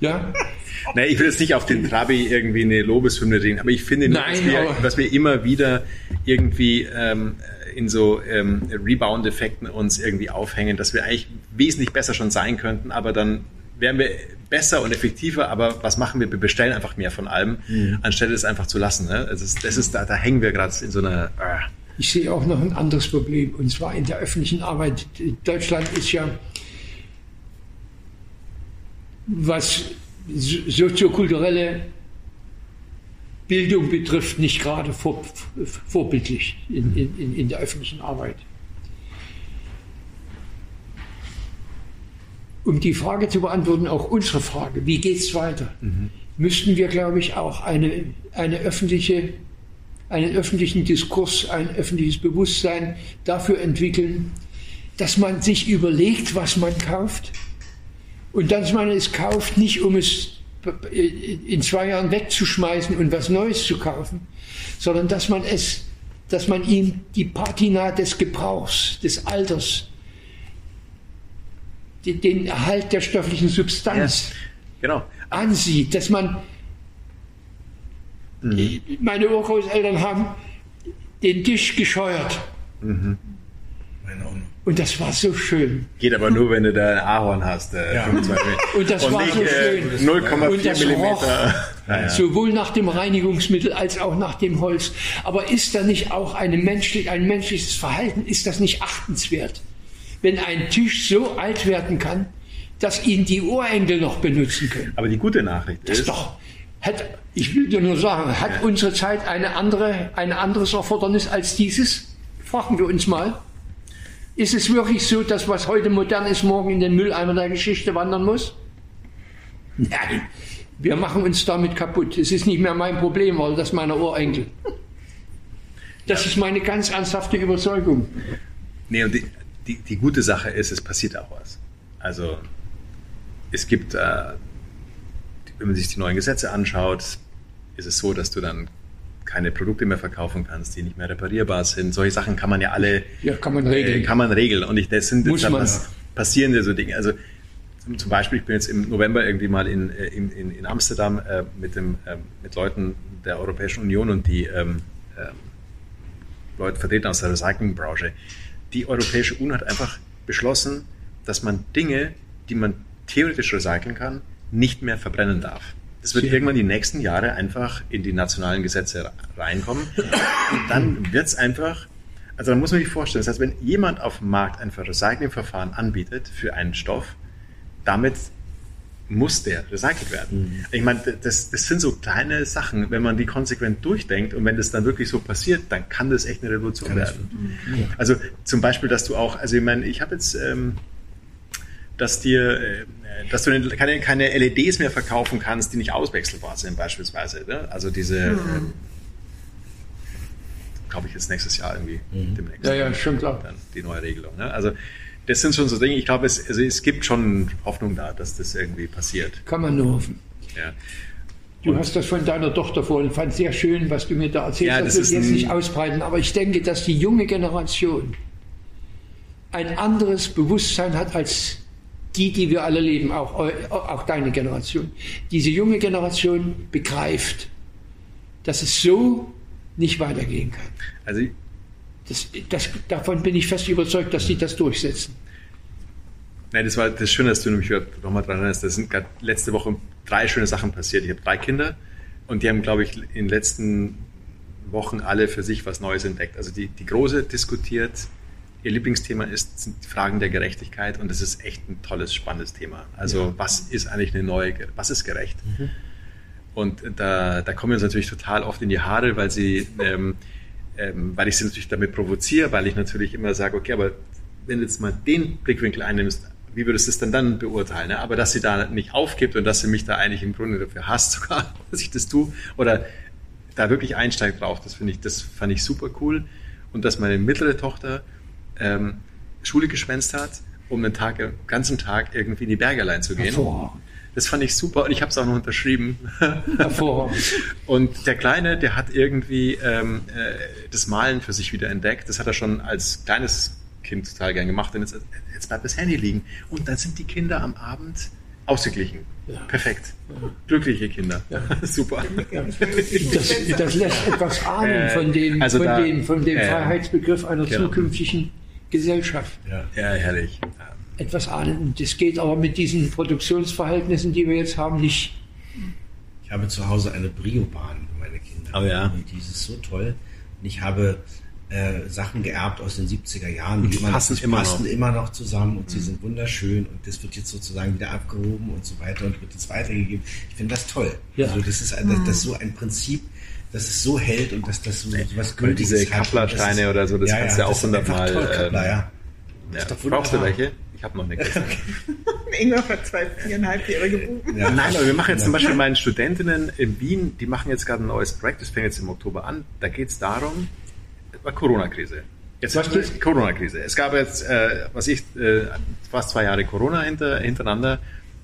Ja? Na, ich will jetzt nicht auf den Trabi irgendwie eine Lobeshymne reden, aber ich finde, nur, Nein, dass, wir, dass wir immer wieder irgendwie ähm, in so ähm, Rebound-Effekten uns irgendwie aufhängen, dass wir eigentlich wesentlich besser schon sein könnten, aber dann wären wir besser und effektiver, aber was machen wir? Wir bestellen einfach mehr von allem, anstelle es einfach zu lassen. Ne? Also das ist, das ist, da, da hängen wir gerade in so einer... Äh, Ich sehe auch noch ein anderes Problem, und zwar in der öffentlichen Arbeit. Deutschland ist ja, was so- soziokulturelle Bildung betrifft, nicht gerade vor, vorbildlich in, in, in der öffentlichen Arbeit. Um die Frage zu beantworten, auch unsere Frage, wie geht es weiter, müssten wir, glaube ich, auch eine, eine öffentliche einen öffentlichen Diskurs, ein öffentliches Bewusstsein dafür entwickeln, dass man sich überlegt, was man kauft und dass man es kauft, nicht um es in zwei Jahren wegzuschmeißen und was Neues zu kaufen, sondern dass man es, dass man ihm die Patina des Gebrauchs, des Alters, den- Erhalt der stofflichen Substanz genau. ansieht, dass man meine Urgroßeltern haben den Tisch gescheuert noch. und das war so schön. Geht aber nur, wenn du da ein Ahorn hast. Äh, Ja. 25 Und das war nicht, so äh, schön. 0,4 Und das roch. Millimeter. Ja, ja. Sowohl nach dem Reinigungsmittel als auch nach dem Holz. Aber ist da nicht auch eine menschlich, ein menschliches Verhalten, ist das nicht achtenswert? Wenn ein Tisch so alt werden kann, dass ihn die Urenkel noch benutzen können. Aber die gute Nachricht Das ist, doch, hat, ich will dir nur sagen, hat unsere Zeit eine andere, ein anderes Erfordernis als dieses? Fragen wir uns mal. Ist es wirklich so, dass was heute modern ist, morgen in den Mülleimer der Geschichte wandern muss? Nein, wir machen uns damit kaputt. Es ist nicht mehr mein Problem, weil das meiner Urenkel. Das ist meine ganz ernsthafte Überzeugung. Nee, und die, die, die gute Sache ist, es passiert auch was. Also es gibt, äh, wenn man sich die neuen Gesetze anschaut, ist es so, dass du dann keine Produkte mehr verkaufen kannst, die nicht mehr reparierbar sind. Solche Sachen kann man ja alle Ja, kann man äh, regeln. kann man regeln. Und ich, das sind Muss jetzt man. pass- passierende so Dinge. Also zum, Beispiel, ich bin jetzt im November irgendwie mal in, äh, in, in, in Amsterdam äh, mit, dem, ähm, mit Leuten der Europäischen Union und die ähm, ähm, Leute vertreten aus der Recyclingbranche. Die Europäische Union hat einfach beschlossen, dass man Dinge, die man theoretisch recyceln kann, nicht mehr verbrennen darf. Das wird irgendwann die nächsten Jahre einfach in die nationalen Gesetze reinkommen. Und dann wird es einfach, also dann muss man sich vorstellen, das heißt, wenn jemand auf dem Markt ein Recyclingverfahren anbietet für einen Stoff, damit muss der recycelt werden. Ich meine, das, das sind so kleine Sachen, wenn man die konsequent durchdenkt und wenn das dann wirklich so passiert, dann kann das echt eine Revolution Kann werden. Also zum Beispiel, dass du auch, also ich meine, ich habe jetzt, ähm, dass dir, äh, dass du keine, keine LEDs mehr verkaufen kannst, die nicht auswechselbar sind beispielsweise. Ne? Also diese, ähm, glaube ich, jetzt nächstes Jahr irgendwie demnächst. Ja, ja, schon klar. Dann die neue Regelung. Ne? Also das sind schon so Dinge, ich glaube, es, also es gibt schon Hoffnung da, dass das irgendwie passiert. Kann man nur hoffen. Ja. Du hast das von deiner Tochter vorhin, fand sehr schön, was du mir da erzählt Ja, hast. das Das ist will ich jetzt nicht ausbreiten, aber ich denke, dass die junge Generation ein anderes Bewusstsein hat als die, die wir alle leben, auch, auch deine Generation. Diese junge Generation begreift, dass es so nicht weitergehen kann. Also Das, das, davon bin ich fest überzeugt, dass sie das durchsetzen. Nein, das war das ist schön, dass du mich nochmal dran erinnerst. Da sind gerade letzte Woche drei schöne Sachen passiert. Ich habe drei Kinder und die haben, glaube ich, in den letzten Wochen alle für sich was Neues entdeckt. Also die, die Große diskutiert, ihr Lieblingsthema ist, sind die Fragen der Gerechtigkeit und das ist echt ein tolles, spannendes Thema. Also was ist eigentlich eine neue, was ist gerecht? Und da, da kommen wir uns natürlich total oft in die Haare, weil sie, ähm, ähm, weil ich sie natürlich damit provoziere, weil ich natürlich immer sage, okay, aber wenn du jetzt mal den Blickwinkel einnimmst, wie würdest du es denn dann beurteilen? Ne? Aber dass sie da nicht aufgibt und dass sie mich da eigentlich im Grunde dafür hasst, sogar, dass ich das tue, oder da wirklich einsteigt drauf, das finde ich, das fand ich super cool. Und dass meine mittlere Tochter ähm, Schule geschwänzt hat, um einen Tag, ganzen Tag irgendwie in die Berge allein zu gehen. Hervorragend. Das fand ich super und ich habe es auch noch unterschrieben. Hervorragend. und der Kleine, der hat irgendwie ähm, äh, das Malen für sich wieder entdeckt. Das hat er schon als kleines Kind total gern gemacht. Und jetzt, jetzt bleibt das Handy liegen. Und dann sind die Kinder am Abend ausgeglichen. Ja. Perfekt. Ja. Glückliche Kinder. Ja. Super. Das, das, lässt etwas ahnen äh, von dem, also von da, dem, von dem äh, Freiheitsbegriff einer genau. zukünftigen Gesellschaft. Ja, herrlich. Etwas ahnen. Und das geht aber mit diesen Produktionsverhältnissen, die wir jetzt haben, nicht. Ich habe zu Hause eine Brio-Bahn für meine Kinder. Oh ja. Die ist so toll. Und ich habe äh, Sachen geerbt aus den 70er Jahren. Und die immer passen, noch, immer, passen noch. immer noch zusammen und mhm. sie sind wunderschön und das wird jetzt sozusagen wieder abgehoben und so weiter und wird jetzt weitergegeben. Ich finde das toll. Ja. Also das ist, ein, das, das ist so ein Prinzip, dass es so hält und dass das so, was Gültiges Diese Kapplersteine oder so, das ja, kannst du ja, auch hundertmal. Ähm, ja. ja. Brauchst du welche? Ich habe noch nichts. Ingwer für zwei viereinhalbjährige Buben. Ja. Nein, aber wir machen jetzt zum Beispiel meinen Studentinnen in Wien, die machen jetzt gerade ein neues Projekt, das fängt jetzt im Oktober an. Da geht es darum, war Corona-Krise. Jetzt was die Corona-Krise. Es gab jetzt, äh, was ich, äh, fast zwei Jahre Corona hinter, hintereinander,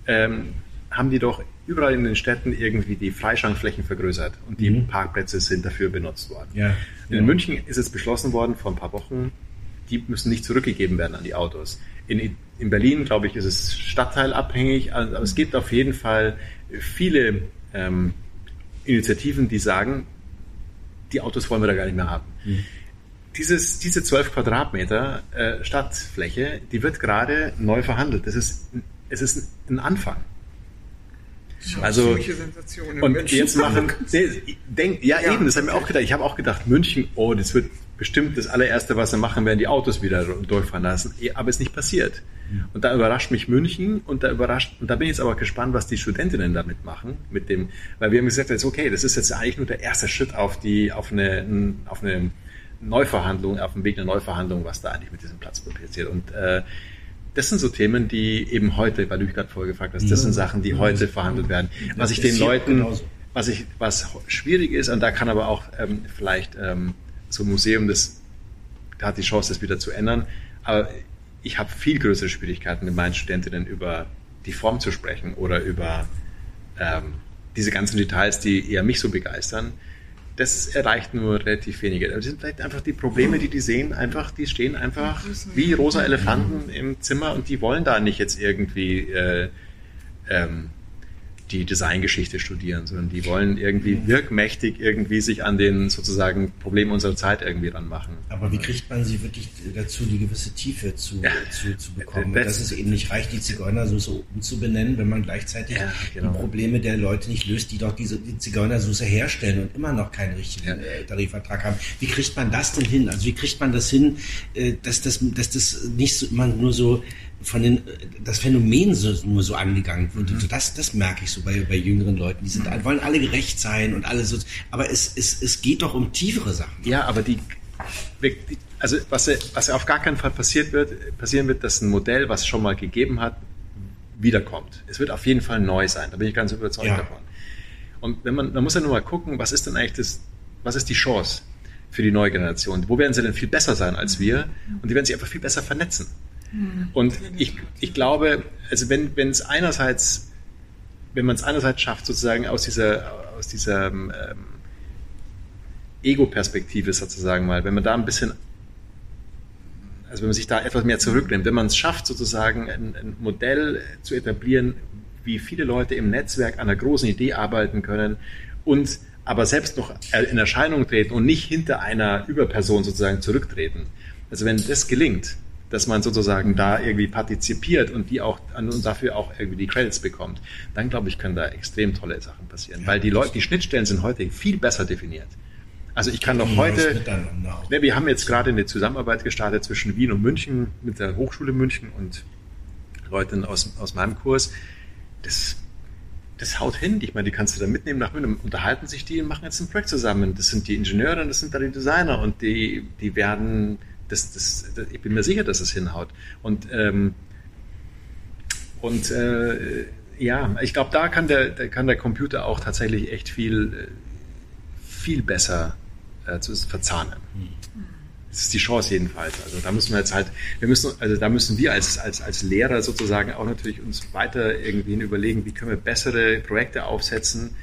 ähm, haben die doch überall in den Städten irgendwie die Freischankflächen vergrößert und die mhm. Parkplätze sind dafür benutzt worden. Ja, in. München ist es beschlossen worden vor ein paar Wochen, die müssen nicht zurückgegeben werden an die Autos. In, in Berlin, glaube ich, ist es stadtteilabhängig, aber es gibt auf jeden Fall viele ähm, Initiativen, die sagen, die Autos wollen wir da gar nicht mehr haben. Mhm. Dieses, diese 12 Quadratmeter äh, Stadtfläche, die wird gerade neu verhandelt. Das ist, es ist ein Anfang. Also, und jetzt machen, denk, ja, ja, eben, das haben wir auch gedacht. Ich habe auch gedacht, München, oh, das wird bestimmt das allererste, was sie machen, werden die Autos wieder durchfahren lassen. Eh, aber es ist nicht passiert. Und da überrascht mich München und da überrascht, und da bin ich jetzt aber gespannt, was die Studentinnen damit machen, mit dem, weil wir haben gesagt, jetzt, okay, das ist jetzt eigentlich nur der erste Schritt auf die, auf eine, auf eine Neuverhandlung, auf dem Weg einer Neuverhandlung, was da eigentlich mit diesem Platz passiert. Und äh, das sind so Themen, die eben heute, weil du mich gerade vorher gefragt hast, das sind Sachen, die heute verhandelt werden. Was ich den Leuten, was ich, was schwierig ist, und da kann aber auch ähm, vielleicht ähm, so ein Museum, das hat die Chance, das wieder zu ändern. Aber ich habe viel größere Schwierigkeiten mit meinen Studentinnen über die Form zu sprechen oder über ähm, diese ganzen Details, die eher mich so begeistern. Das erreicht nur relativ wenige. Das sind vielleicht einfach die Probleme, die die sehen, einfach, die stehen einfach wie rosa Elefanten im Zimmer und die wollen da nicht jetzt irgendwie äh, ähm, die Designgeschichte studieren, sondern die wollen irgendwie wirkmächtig irgendwie sich an den sozusagen Problemen unserer Zeit irgendwie ranmachen. Aber wie kriegt man sie wirklich dazu, die gewisse Tiefe zu, ja. zu, zu bekommen? Das dass es eben nicht reicht, die Zigeunersoße umzubenennen, wenn man gleichzeitig ja, genau. die Probleme der Leute nicht löst, die doch diese die Zigeunersoße herstellen und immer noch keinen richtigen ja. Äh, Tarifvertrag haben. Wie kriegt man das denn hin? Also wie kriegt man das hin, äh, dass das, dass das nicht so, man nur so von den, das Phänomen so, nur so angegangen wird. Mhm. Das, das merke ich so bei, bei jüngeren Leuten. Die sind, mhm. wollen alle gerecht sein und alles so. Aber es, es, es geht doch um tiefere Sachen. Ja, aber die, also was, was auf gar keinen Fall passiert wird, passieren wird, dass ein Modell, was es schon mal gegeben hat, wiederkommt. Es wird auf jeden Fall neu sein. Da bin ich ganz überzeugt ja. davon. Und wenn man, man muss ja nur mal gucken, was ist denn eigentlich das, was ist die Chance für die neue Generation? Wo werden sie denn viel besser sein als wir? Und die werden sich einfach viel besser vernetzen. Hm. Und ich, ich glaube, also wenn, wenn es einerseits, wenn man es einerseits schafft, sozusagen aus dieser, aus dieser ähm, Ego-Perspektive sozusagen mal, wenn man da ein bisschen, also wenn man sich da etwas mehr zurücknimmt, wenn man es schafft, sozusagen ein, ein Modell zu etablieren, wie viele Leute im Netzwerk an einer großen Idee arbeiten können und aber selbst noch in Erscheinung treten und nicht hinter einer Überperson sozusagen zurücktreten. Also wenn das gelingt, dass man sozusagen da irgendwie partizipiert und die auch und dafür auch irgendwie die Credits bekommt, dann glaube ich, können da extrem tolle Sachen passieren. Ja, Weil die Leute, die Schnittstellen sind heute viel besser definiert. Also ich kann noch heute, ne, wir haben jetzt gerade eine Zusammenarbeit gestartet zwischen Wien und München mit der Hochschule München und Leuten aus, aus meinem Kurs. Das, das haut hin. Ich meine, die kannst du da mitnehmen nach München, unterhalten sich die und machen jetzt ein Projekt zusammen. Das sind die Ingenieure und das sind da die Designer und die, die werden das, das, das, ich bin mir sicher, dass es hinhaut. Und, ähm, und äh, ja, ich glaube, da kann der, da kann der Computer auch tatsächlich echt viel, viel besser äh, zu verzahnen. Das ist die Chance jedenfalls. Also da müssen wir jetzt halt, wir müssen, also da müssen wir als, als, als Lehrer sozusagen auch natürlich uns weiter irgendwie überlegen, wie können wir bessere Projekte aufsetzen,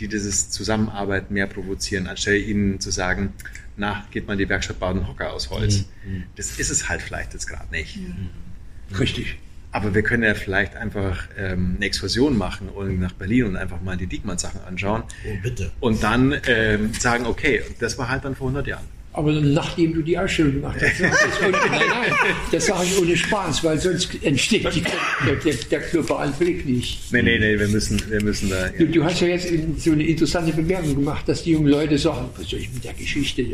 die dieses Zusammenarbeit mehr provozieren, anstelle ihnen zu sagen, na, geht mal in die Werkstatt bauen Hocker aus Holz. Mhm. Das ist es halt vielleicht jetzt gerade nicht. Ja. Richtig. Aber wir können ja vielleicht einfach ähm, eine Exkursion machen und nach Berlin und einfach mal die Diekmann-Sachen anschauen. Oh, bitte. Und dann ähm, sagen, okay, das war halt dann vor 100 Jahren. Aber nachdem du die Ausstellung gemacht hast, nein, nein, das sage ich ohne Spaß, weil sonst entsteht die, der, der, globale Blick nicht. Nee, nee, nee, wir müssen, wir müssen da. Ja. Du, du, hast ja jetzt so eine interessante Bemerkung gemacht, dass die jungen Leute sagen, was soll ich mit der Geschichte?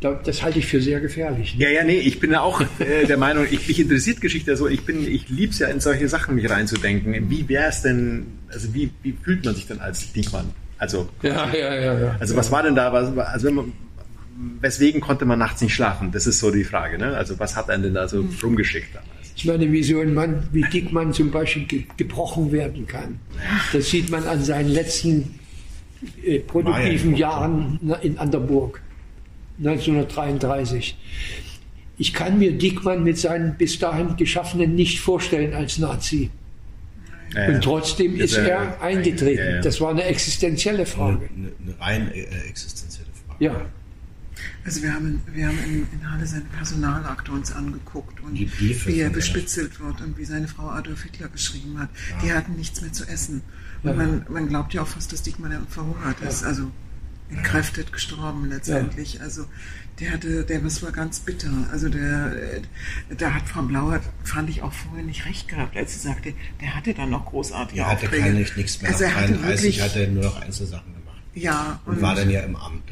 das halte ich für sehr gefährlich. Ne? Ja, ja, nee, ich bin ja auch äh, der Meinung, ich, mich interessiert Geschichte so, ich bin, ich liebe es ja in solche Sachen mich reinzudenken. Wie wäre es denn, also wie, wie fühlt man sich denn als Diekmann? Also, ja, ja, ja, ja. Also was war denn da, was, also wenn man, weswegen konnte man nachts nicht schlafen? Das ist so die Frage, ne? Also was hat einen denn da so hm. rumgeschickt damals? Ich meine, wie so ein Mann wie Diekmann zum Beispiel ge gebrochen werden kann. Das sieht man an seinen letzten äh, produktiven Jahren in, an der Burg. 1933. Ich kann mir Dickmann mit seinen bis dahin Geschaffenen nicht vorstellen als Nazi. Ja, und trotzdem ist er, er eingetreten. Ja, ja. Das war eine existenzielle Frage. Eine, eine rein äh, existenzielle Frage. Ja. Also wir haben, wir haben in, in Halle seine Personalakte uns angeguckt und wie er bespitzelt wird und wie seine Frau Adolf Hitler geschrieben hat. Die hatten nichts mehr zu essen. Und man, man glaubt ja auch fast, dass Dickmann verhungert ist. Also entkräftet gestorben letztendlich. Ja. Also der hatte, der was war ganz bitter. Also der, da hat Frau Blauer, fand ich auch vorher nicht recht gehabt, als sie sagte, der hatte dann noch großartige Er hatte keine, nichts mehr. Also er hatte wirklich, hat er nur noch Einzelsachen gemacht. Ja. Und, und war dann ja im Amt.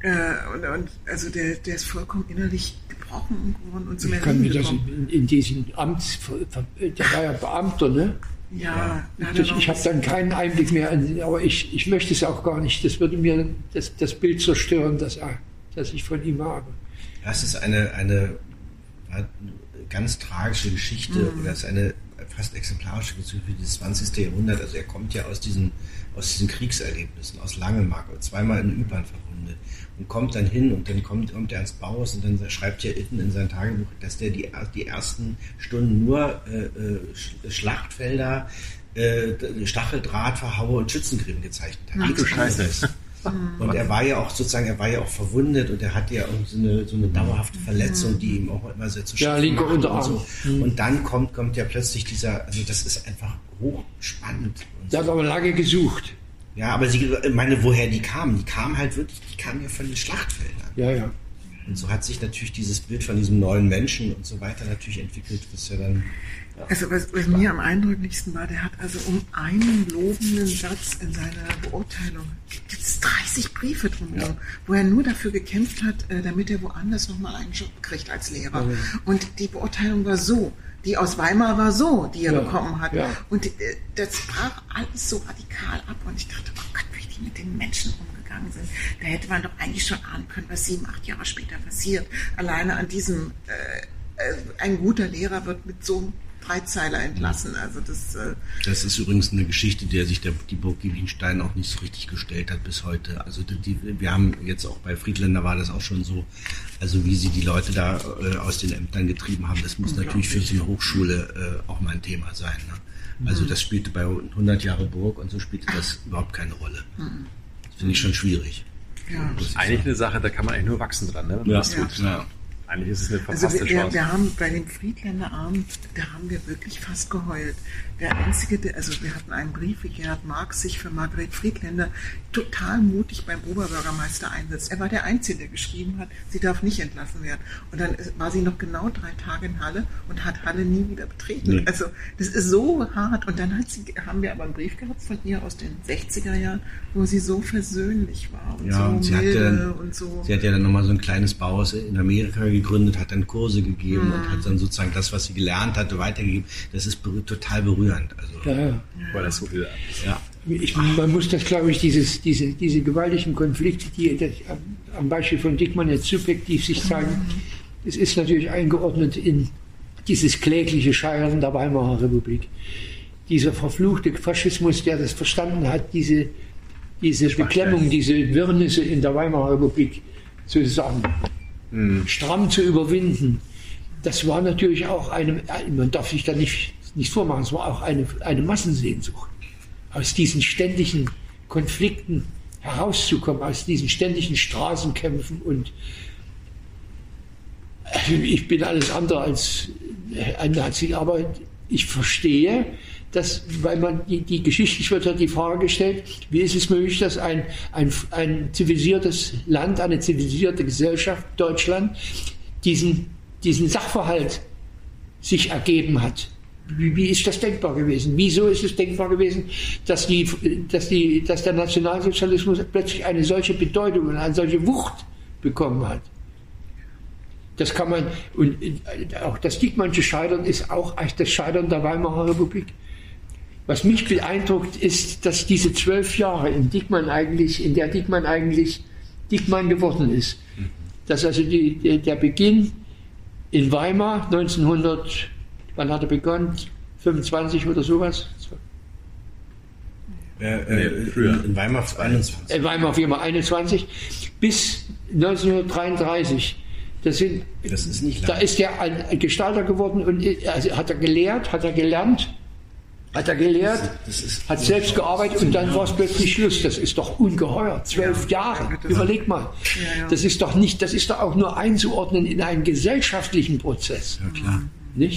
Äh, und, und, also der, der ist vollkommen innerlich gebrochen geworden und zum Ich kann mir das in, in diesem Amt, der war ja Beamter, ne? Ja, ja ich, ich habe dann keinen Einblick mehr, aber ich, ich möchte es auch gar nicht. Das würde mir das, das Bild zerstören, das, das ich von ihm habe. Das ist eine, eine, eine ganz tragische Geschichte mhm. oder ist eine fast exemplarische Geschichte für das 20. Jahrhundert. Also er kommt ja aus diesen, aus diesen Kriegserlebnissen, aus Langemark, zweimal in Ypern verwundet und kommt dann hin und dann kommt, kommt er ans Bauhaus und dann schreibt er Itten in sein Tagebuch, dass der die, die ersten Stunden nur äh, äh, Schlachtfelder, äh, Stacheldraht, Verhaue und Schützengräben gezeichnet hat. Ach du Scheiße. Und er war ja auch sozusagen, er war ja auch verwundet und er hatte ja auch so eine, so eine dauerhafte Verletzung, die ihm auch immer sehr zu schaffen ja, linke Unterarm. Und, so. Mhm. und dann kommt, kommt ja plötzlich dieser, also das ist einfach hochspannend. Der hat aber lange gesucht. Ja, aber sie, ich meine, woher die kamen? Die kamen halt wirklich, die kamen ja von den Schlachtfeldern. Ja, ja. Und so hat sich natürlich dieses Bild von diesem neuen Menschen und so weiter natürlich entwickelt, was ja dann. Ja, also was, was mir am eindrücklichsten war, der hat also um einen lobenden Satz in seiner Beurteilung, gibt es 30 Briefe drumherum, ja. wo er nur dafür gekämpft hat, äh, damit er woanders nochmal einen Job kriegt als Lehrer. Ja. Und die Beurteilung war so, die aus Weimar war so, die er ja, bekommen hat. Ja. Und äh, das brach alles so radikal ab. Und ich dachte, oh Gott, wie die mit den Menschen umgegangen sind. Da hätte man doch eigentlich schon ahnen können, was sieben, acht Jahre später passiert. Alleine an diesem, äh, äh, ein guter Lehrer wird mit so einem Dreizeiler entlassen. Also das, äh das ist übrigens eine Geschichte, der sich der, die Burg Giebinstein auch nicht so richtig gestellt hat bis heute. Also die, die, wir haben jetzt auch bei Friedländer war das auch schon so, also wie sie die Leute da äh, aus den Ämtern getrieben haben, das muss natürlich für so eine Hochschule äh, auch mal ein Thema sein. Ne? Also das spielte bei 100 Jahre Burg und so spielte das überhaupt keine Rolle. Das finde ich schon schwierig. Ja. Das ist eigentlich eine Sache, da kann man eigentlich nur wachsen dran, ne? Ja. ja. Eigentlich ist es eine verpasste also wir, wir, wir haben bei dem Friedländerabend, da haben wir wirklich fast geheult. Der einzige, der, also wir hatten einen Brief, wie Gerhard Marx sich für Margret Friedländer total mutig beim Oberbürgermeister einsetzt. Er war der Einzige, der geschrieben hat, sie darf nicht entlassen werden. Und dann war sie noch genau drei Tage in Halle und hat Halle nie wieder betreten. Nee. Also das ist so hart. Und dann sie, haben wir aber einen Brief gehabt von ihr aus den 60er Jahren, wo sie so versöhnlich war und ja, so und sie milde hat dann, und so. Sie hat ja dann nochmal so ein kleines Bauhaus in Amerika gegründet, hat dann Kurse gegeben mhm. und hat dann sozusagen das, was sie gelernt hatte, weitergegeben. Das ist total berührend. Also, ja, ja. Weil das so viel. Ja. Ich, man muss das, glaube ich, dieses, diese, diese gewaltigen Konflikte, die das, am Beispiel von Dickmann jetzt subjektiv sich zeigen, mhm. es ist natürlich eingeordnet in dieses klägliche Scheitern der Weimarer Republik. Dieser verfluchte Faschismus, der das verstanden hat, diese, diese Beklemmung, diese Wirrnisse in der Weimarer Republik sozusagen stramm zu überwinden, das war natürlich auch eine, man darf sich da nicht, nicht vormachen, es war auch eine, eine Massensehnsucht. Aus diesen ständigen Konflikten herauszukommen, aus diesen ständigen Straßenkämpfen und ich bin alles andere als ein Nazi, aber ich verstehe, dass, weil man die, die geschichtlich wird ja die Frage gestellt, wie ist es möglich, dass ein, ein, ein zivilisiertes Land, eine zivilisierte Gesellschaft, Deutschland, diesen, diesen Sachverhalt sich ergeben hat. Wie, wie, ist das denkbar gewesen? Wieso ist es denkbar gewesen, dass, die, dass, die, dass der Nationalsozialismus plötzlich eine solche Bedeutung und eine solche Wucht bekommen hat? Das kann man, und auch das Diekmannsche Scheitern ist auch das Scheitern der Weimarer Republik. Was mich beeindruckt, ist, dass diese zwölf Jahre, in, Diekmann eigentlich, in der Diekmann eigentlich Diekmann geworden ist. Dass also die, der Beginn in Weimar 1900, wann hat er begonnen? 25 oder sowas? Äh, äh, früher. In Weimar 21. In Weimar, Weimar 21 bis 1933. Das, sind, das ist nicht lang. Da ist er ein Gestalter geworden und also hat er gelehrt, hat er gelernt hat er gelehrt, das ist, hat selbst gearbeitet und dann war es plötzlich Schluss. Das ist doch ungeheuer. Zwölf ja, Jahre. Überleg mal. Ja, ja. Das ist doch nicht, das ist doch auch nur einzuordnen in einen gesellschaftlichen Prozess. Ja, klar. Nicht?